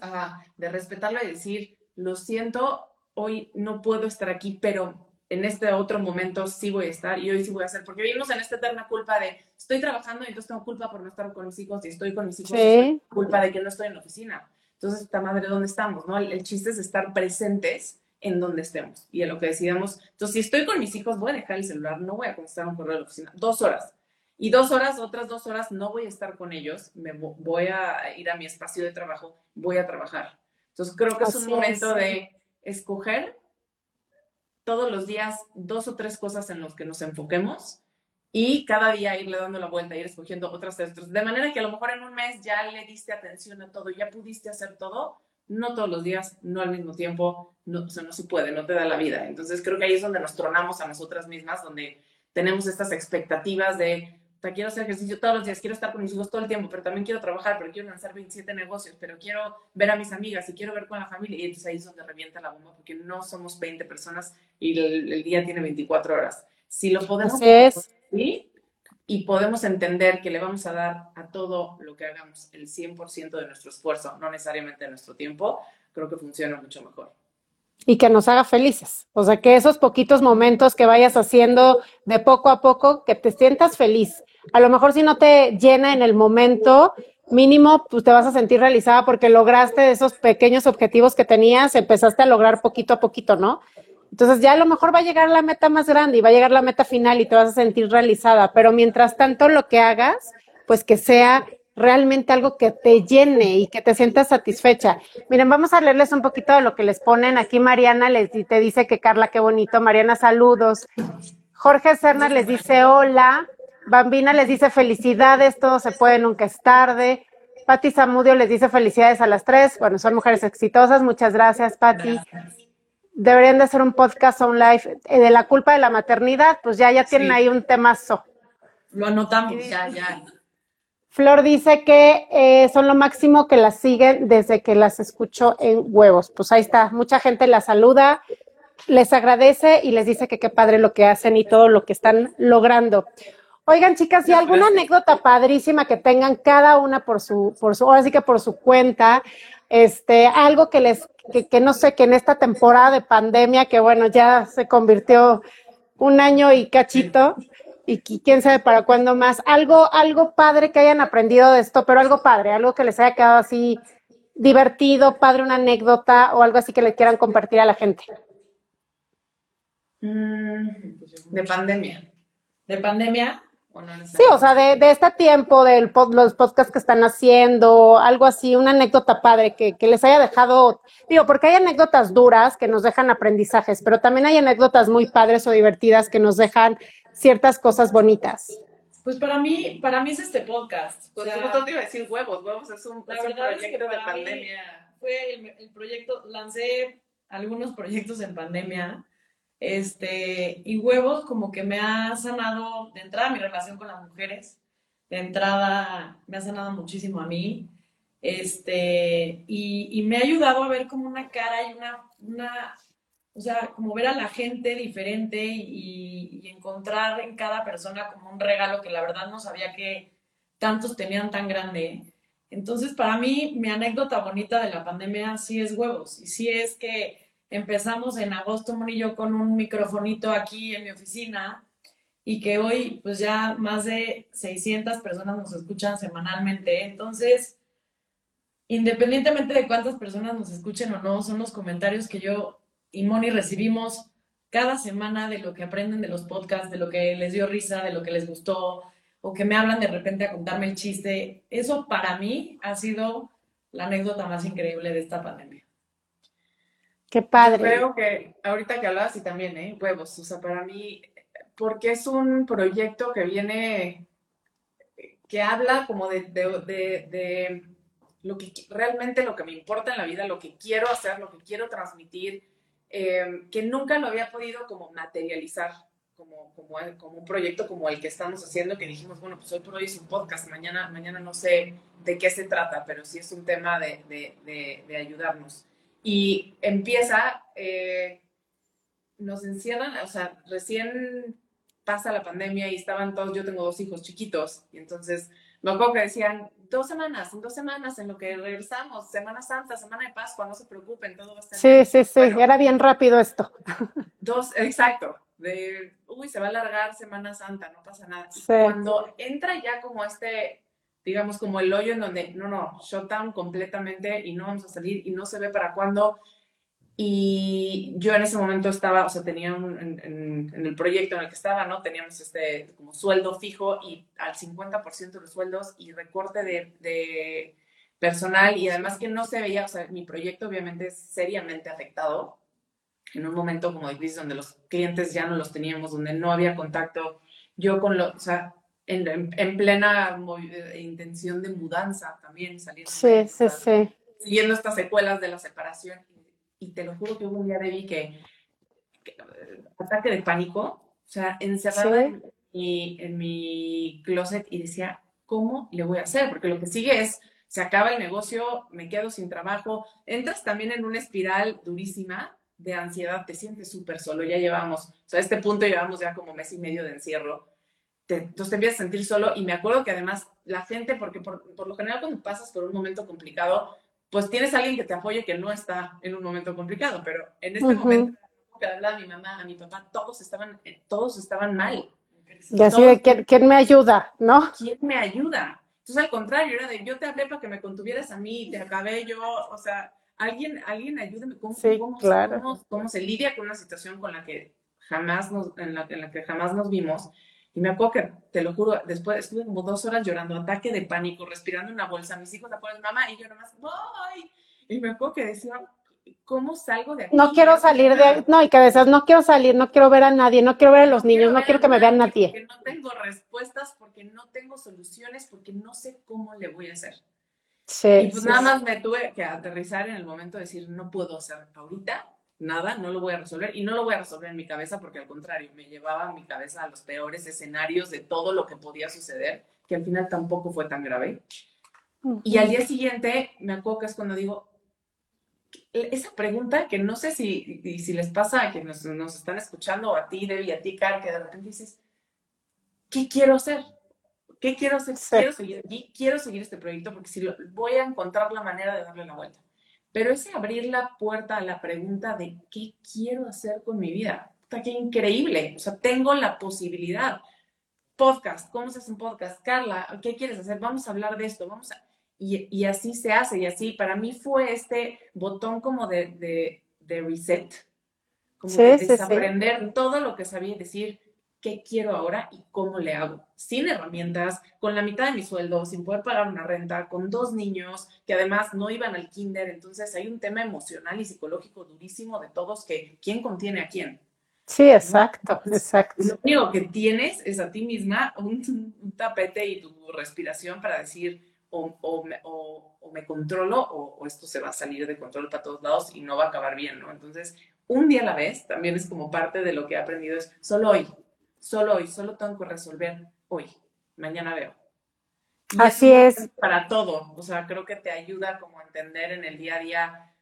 de respetarlo y decir, lo siento, hoy no puedo estar aquí, pero en este otro momento sí voy a estar y hoy sí voy a hacer, porque vivimos en esta eterna culpa de estoy trabajando y entonces tengo culpa por no estar con mis hijos y estoy con mis hijos y culpa de que no estoy en la oficina. Entonces, esta madre, ¿dónde estamos? ¿no? El, chiste es estar presentes en donde estemos y en lo que decidamos. Entonces, si estoy con mis hijos, voy a dejar el celular, no voy a contestar un correo de la oficina, dos horas. Y dos horas, otras dos horas, no voy a estar con ellos, me voy a ir a mi espacio de trabajo, voy a trabajar. Entonces, creo que es un momento de escoger todos los días dos o tres cosas en las que nos enfoquemos y cada día irle dando la vuelta, ir escogiendo otras texturas. De manera que a lo mejor en un mes ya le diste atención a todo, ya pudiste hacer todo, no todos los días, no al mismo tiempo, no, no se puede, no te da la vida. Entonces creo que ahí es donde nos tronamos a nosotras mismas, donde tenemos estas expectativas de, quiero hacer ejercicio todos los días, quiero estar con mis hijos todo el tiempo, pero también quiero trabajar, pero quiero lanzar 27 negocios, pero quiero ver a mis amigas y quiero ver con la familia. Y entonces ahí es donde revienta la bomba, porque no somos 20 personas y el, día tiene 24 horas. Si lo podemos hacer, ¿sí? y podemos entender que le vamos a dar a todo lo que hagamos el 100% de nuestro esfuerzo, no necesariamente de nuestro tiempo, creo que funciona mucho mejor y que nos haga felices. O sea, que esos poquitos momentos que vayas haciendo de poco a poco, que te sientas feliz. A lo mejor si no te llena en el momento, mínimo, pues te vas a sentir realizada porque lograste esos pequeños objetivos que tenías, empezaste a lograr poquito a poquito, ¿no? Entonces ya a lo mejor va a llegar la meta más grande y va a llegar la meta final y te vas a sentir realizada, pero mientras tanto lo que hagas, pues que sea realmente algo que te llene y que te sientas satisfecha. Miren, vamos a leerles un poquito de lo que les ponen. Aquí Mariana les te dice que Carla, qué bonito. Mariana, saludos. Jorge Serna les dice hola. Bambina les dice felicidades, todo se puede, nunca es tarde. Patti Zamudio les dice felicidades a las tres. Bueno, son mujeres exitosas. Muchas gracias, Patti. Deberían de hacer un podcast on live eh, de la culpa de la maternidad. Pues ya, ya tienen ahí un temazo. Lo anotamos, ya, ya. Flor dice que eh, son lo máximo que las siguen desde que las escucho en huevos. Pues ahí está, mucha gente las saluda, les agradece y les dice que qué padre lo que hacen y todo lo que están logrando. Oigan, chicas, ¿y alguna anécdota padrísima que tengan cada una por su, por su, ahora sí que por su cuenta, este, algo que les, que, que no sé, que en esta temporada de pandemia, que bueno, ya se convirtió un año y cachito, y quién sabe para cuándo más. Algo, algo padre que hayan aprendido de esto, pero algo padre, algo que les haya quedado así divertido, padre, una anécdota o algo así que le quieran compartir a la gente. Mm, de pandemia. ¿De pandemia? sí, o sea, de, este tiempo, de los podcasts que están haciendo, algo así, una anécdota padre que, que, les haya dejado, digo, porque hay anécdotas duras que nos dejan aprendizajes, pero también hay anécdotas muy padres o divertidas que nos dejan ciertas cosas bonitas? Pues para mí, para mí es este podcast. Pues o te iba a decir huevos, huevos es un, proyecto de pandemia. Fue el, proyecto, lancé algunos proyectos en pandemia, este, y huevos como que me ha sanado, de entrada mi relación con las mujeres, de entrada me ha sanado muchísimo a mí, este, y, y me ha ayudado a ver como una cara y una, una o sea, como ver a la gente diferente y, encontrar en cada persona como un regalo que la verdad no sabía que tantos tenían tan grande. Entonces, para mí, mi anécdota bonita de la pandemia sí es huevos. Y sí es que empezamos en agosto, yo, con un microfonito aquí en mi oficina y que hoy, pues ya más de 600 personas nos escuchan semanalmente. Entonces, independientemente de cuántas personas nos escuchen o no, son los comentarios que yo y Moni recibimos cada semana de lo que aprenden de los podcasts, de lo que les dio risa, de lo que les gustó, o que me hablan de repente a contarme el chiste. Eso para mí ha sido la anécdota más increíble de esta pandemia. Qué padre. creo que ahorita que hablabas y también, ¿eh? Huevos, o sea, para mí, porque es un proyecto que viene, que habla como de, de lo que realmente lo que me importa en la vida, lo que quiero hacer, lo que quiero transmitir, eh, que nunca lo había podido como materializar como, como, como, un proyecto como el que estamos haciendo, que dijimos, bueno, pues hoy por hoy es un podcast, mañana, mañana no sé de qué se trata, pero sí es un tema de, de, de, ayudarnos. Y empieza, eh, nos encierran, o sea, recién pasa la pandemia y estaban todos, yo tengo dos hijos chiquitos, y entonces me acuerdo que decían, dos semanas, en dos semanas en lo que regresamos, Semana Santa, Semana de Pascua, no se preocupen, todo va a estar Sí, sí, sí, era bien rápido esto. Dos, exacto, de, uy, se va a alargar Semana Santa, no pasa nada. Cuando entra ya como este, digamos, como el hoyo en donde, no, no, shutdown completamente y no vamos a salir y no se ve para cuándo, y yo en ese momento estaba, o sea, tenía en, el proyecto en el que estaba, ¿no? Teníamos este como sueldo fijo y al 50% de los sueldos y recorte de, de, personal y además que no se veía, o sea, mi proyecto obviamente es seriamente afectado en un momento como de crisis donde los clientes ya no los teníamos, donde no había contacto yo con lo, o sea, en, en, plena eh, intención de mudanza también, saliendo. Sí, sí, sí. Siguiendo estas secuelas de la separación. Y te lo juro que hubo un día de vi que, ataque de pánico, o sea, encerrada en, mi, en mi closet y decía, ¿cómo le voy a hacer? Porque lo que sigue es, se acaba el negocio, me quedo sin trabajo, entras también en una espiral durísima de ansiedad, te sientes súper solo, ya llevamos, o sea, a este punto llevamos ya como mes y medio de encierro entonces te empiezas a sentir solo y me acuerdo que además la gente, porque por, lo general cuando pasas por un momento complicado, pues tienes a alguien que te apoye que no está en un momento complicado, pero en este momento, que a mi mamá, a mi papá, todos estaban, eh, todos estaban mal. Y así de, ¿quién, me ayuda? ¿No? ¿Quién me ayuda? Entonces, al contrario, era de, yo te hablé para que me contuvieras a mí, te acabé yo, o sea, alguien, alguien ayúdame, ¿cómo, claro. cómo, cómo, se lidia con una situación con la que jamás nos, en la, en la que jamás nos vimos? Y me acuerdo que, te lo juro, después estuve como dos horas llorando, ataque de pánico, respirando una bolsa. Mis hijos la ponen, mamá, y yo nomás, voy. Y me acuerdo que decía, ¿cómo salgo de aquí? No quiero salir de, no, y que decías, no quiero salir, no quiero ver a nadie, no quiero ver a los niños, no quiero que me vean nadie. Porque no tengo respuestas, porque no tengo soluciones, porque no sé cómo le voy a hacer. Sí, y pues nada más me tuve que aterrizar en el momento de decir, no puedo hacer ahorita nada, no lo voy a resolver y no lo voy a resolver en mi cabeza porque al contrario, me llevaba mi cabeza a los peores escenarios de todo lo que podía suceder, que al final tampoco fue tan grave. Y al día siguiente me acuerdo que es cuando digo, esa pregunta que no sé si, si les pasa a quienes nos, nos están escuchando, a ti, Debbie, a ti, Car, que de repente dices, ¿qué quiero hacer? ¿Qué quiero hacer? Quiero seguir aquí, quiero seguir este proyecto porque si lo, voy a encontrar la manera de darle la vuelta. Pero ese abrir la puerta a la pregunta de qué quiero hacer con mi vida, está qué increíble. O sea, tengo la posibilidad. Podcast, ¿cómo se hace un podcast? Carla, ¿qué quieres hacer? Vamos a hablar de esto, vamos a... Y, y así se hace, y así, para mí fue este botón como de, de, de reset, como de desaprender todo lo que sabía decir, qué quiero ahora y cómo le hago. Sin herramientas, con la mitad de mi sueldo, sin poder pagar una renta, con dos niños que además no iban al kinder. Entonces hay un tema emocional y psicológico durísimo de todos que quién contiene a quién. Sí, exacto, exacto. Lo único que tienes es a ti misma un, tapete y tu respiración para decir o, o, o, me controlo o, esto se va a salir de control para todos lados y no va a acabar bien, ¿no? Entonces, un día a la vez también es como parte de lo que he aprendido es solo hoy, solo hoy, solo tengo que resolver hoy, mañana veo. Así es. Para todo, o sea, creo que te ayuda como a entender en el día a día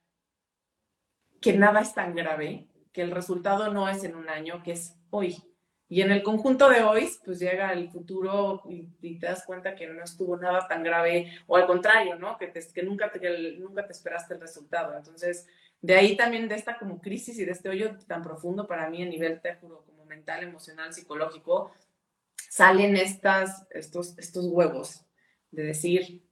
que nada es tan grave, que el resultado no es en un año, que es hoy. Y en el conjunto de hoy, pues llega el futuro y, te das cuenta que no estuvo nada tan grave, o al contrario, ¿no? Que, que, nunca, te, que nunca te esperaste el resultado. Entonces, de ahí también de esta como crisis y de este hoyo tan profundo para mí a nivel, te juro, mental, emocional, psicológico, salen estas, estos, estos huevos de decir,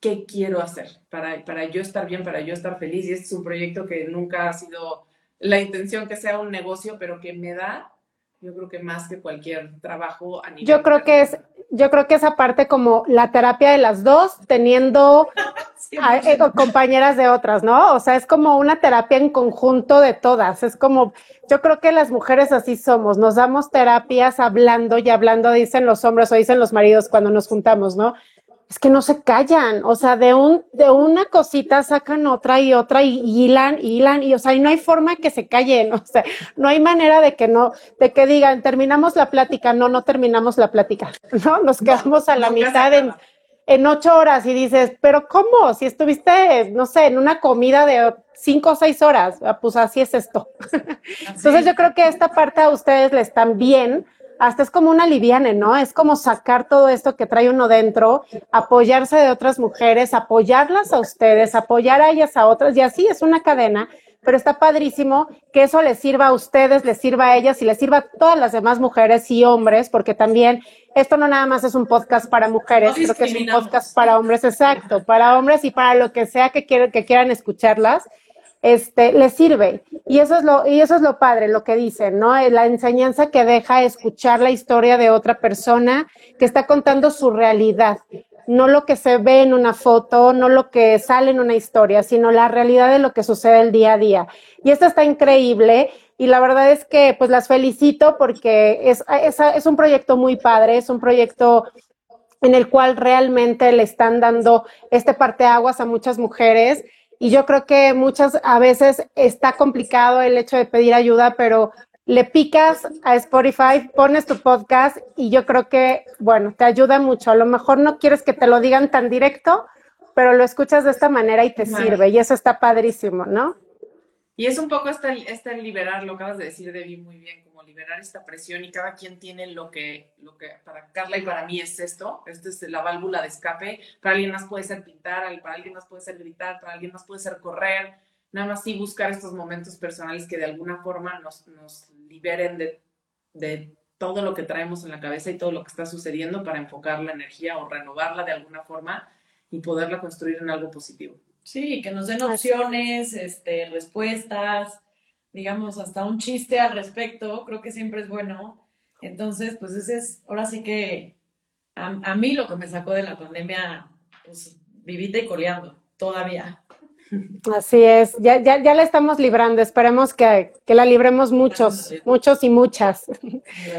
¿qué quiero hacer para, para yo estar bien, para yo estar feliz? Y este es un proyecto que nunca ha sido la intención que sea un negocio, pero que me da, yo creo que más que cualquier trabajo a nivel. Yo creo que es, yo creo que esa parte como la terapia de las dos, teniendo eh, compañeras de otras, ¿no? O sea, es como una terapia en conjunto de todas. Es como, yo creo que las mujeres así somos, nos damos terapias hablando y hablando, dicen los hombres o dicen los maridos cuando nos juntamos, ¿no? Es que no se callan, o sea, de un de una cosita sacan otra y otra y, hilan y hilan y o sea, y no hay forma que se callen, o sea, no hay manera de que no de que digan, terminamos la plática, no, no terminamos la plática, ¿no? Nos quedamos a la mitad en, en ocho horas y dices, pero ¿cómo? Si estuviste, no sé, en una comida de cinco o seis horas, ah, pues así es esto. Entonces yo creo que esta parte a ustedes les están bien, hasta es como una liviane, ¿no? Es como sacar todo esto que trae uno dentro, apoyarse de otras mujeres, apoyarlas a ustedes, apoyar a ellas a otras, y así es una cadena, pero está padrísimo que eso les sirva a ustedes, les sirva a ellas y les sirva a todas las demás mujeres y hombres, porque también esto no nada más es un podcast para mujeres, creo que es un podcast para hombres, exacto, para hombres y para lo que sea que, quieran, que quieran escucharlas este, le sirve. Y eso es lo, y eso es lo padre, lo que dicen, ¿no? La enseñanza que deja escuchar la historia de otra persona que está contando su realidad. No lo que se ve en una foto, no lo que sale en una historia, sino la realidad de lo que sucede el día a día. Y esto está increíble. y la verdad es que pues las felicito porque es, es, un proyecto muy padre, es un proyecto en el cual realmente le están dando este parteaguas a muchas mujeres y yo creo que muchas a veces está complicado el hecho de pedir ayuda, pero le picas a Spotify, pones tu podcast y yo creo que, bueno, te ayuda mucho. A lo mejor no quieres que te lo digan tan directo, pero lo escuchas de esta manera y te sirve y eso está padrísimo, ¿no? Y es un poco este, este liberar, lo acabas de decir, Debbie, muy bien, liberar esta presión y cada quien tiene lo que, lo que para Carla y para mí es esto, esta es la válvula de escape, para alguien más puede ser pintar, para alguien más puede ser gritar, para alguien más puede ser correr, nada más sí buscar estos momentos personales que de alguna forma nos, nos liberen de, de todo lo que traemos en la cabeza y todo lo que está sucediendo para enfocar la energía o renovarla de alguna forma y poderla construir en algo positivo. Sí, que nos den opciones, este, respuestas, digamos, hasta un chiste al respecto, creo que siempre es bueno. Entonces, pues ese es, ahora sí que a, a mí lo que me sacó de la pandemia, pues vivita y coleando, todavía. Así es, ya, ya, ya la estamos librando, esperemos que, que, la libremos muchos, muchos y muchas.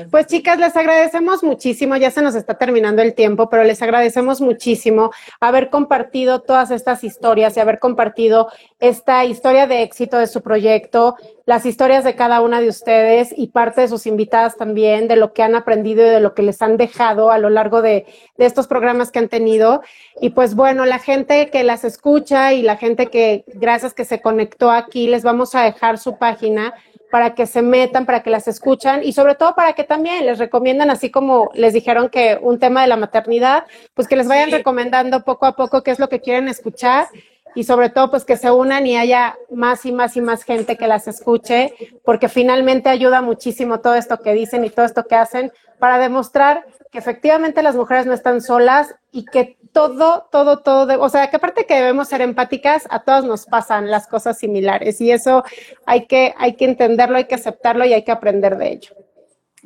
Pues chicas, les agradecemos muchísimo, ya se nos está terminando el tiempo, pero les agradecemos muchísimo haber compartido todas estas historias y haber compartido esta historia de éxito de su proyecto, las historias de cada una de ustedes y parte de sus invitadas también, de lo que han aprendido y de lo que les han dejado a lo largo de, de estos programas que han tenido. Y pues bueno, la gente que las escucha y la gente que, gracias que se conectó aquí, les vamos a dejar su página para que se metan, para que las escuchan y sobre todo para que también les recomiendan, así como les dijeron que un tema de la maternidad, pues que les vayan recomendando poco a poco qué es lo que quieren escuchar y sobre todo pues que se unan y haya más y más y más gente que las escuche, porque finalmente ayuda muchísimo todo esto que dicen y todo esto que hacen para demostrar que efectivamente las mujeres no están solas y que todo, todo, todo, o sea, que aparte que debemos ser empáticas, a todas nos pasan las cosas similares y eso hay que, hay que entenderlo, hay que aceptarlo y hay que aprender de ello.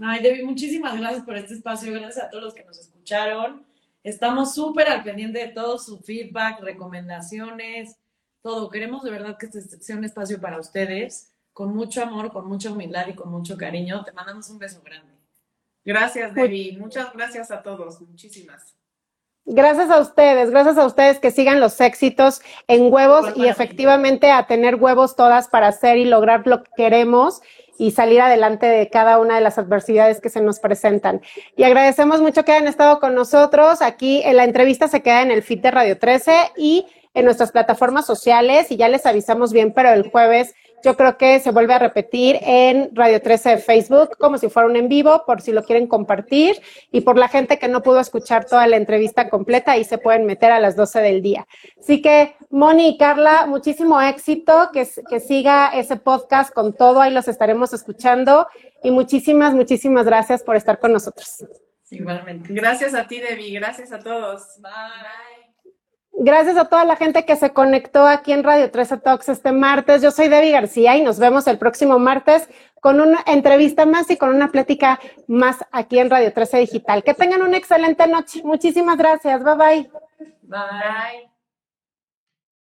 Ay, Debbie, muchísimas gracias por este espacio, gracias a todos los que nos escucharon. Estamos súper al pendiente de todo su feedback, recomendaciones, todo. Queremos de verdad que este sea un espacio para ustedes, con mucho amor, con mucha humildad y con mucho cariño. Te mandamos un beso grande. Gracias, Debbie. Muchas gracias a todos. Muchísimas. Gracias a ustedes, gracias a ustedes que sigan los éxitos en huevos y efectivamente a tener huevos todas para hacer y lograr lo que queremos y salir adelante de cada una de las adversidades que se nos presentan. Y agradecemos mucho que hayan estado con nosotros. Aquí en la entrevista se queda en el feed de Radio 13 y en nuestras plataformas sociales y ya les avisamos bien, pero el jueves yo creo que se vuelve a repetir en Radio 13 de Facebook, como si fuera un en vivo, por si lo quieren compartir. Y por la gente que no pudo escuchar toda la entrevista completa, ahí se pueden meter a las 12 del día. Así que, Moni y Carla, muchísimo éxito, que, que siga ese podcast con todo, ahí los estaremos escuchando. Y muchísimas, muchísimas gracias por estar con nosotros. Igualmente. Gracias a ti, Debbie. Gracias a todos. Bye. Gracias a toda la gente que se conectó aquí en Radio 13 Talks este martes. Yo soy Debbie García y nos vemos el próximo martes con una entrevista más y con una plática más aquí en Radio 13 Digital. Que tengan una excelente noche. Muchísimas gracias. Bye bye. Bye.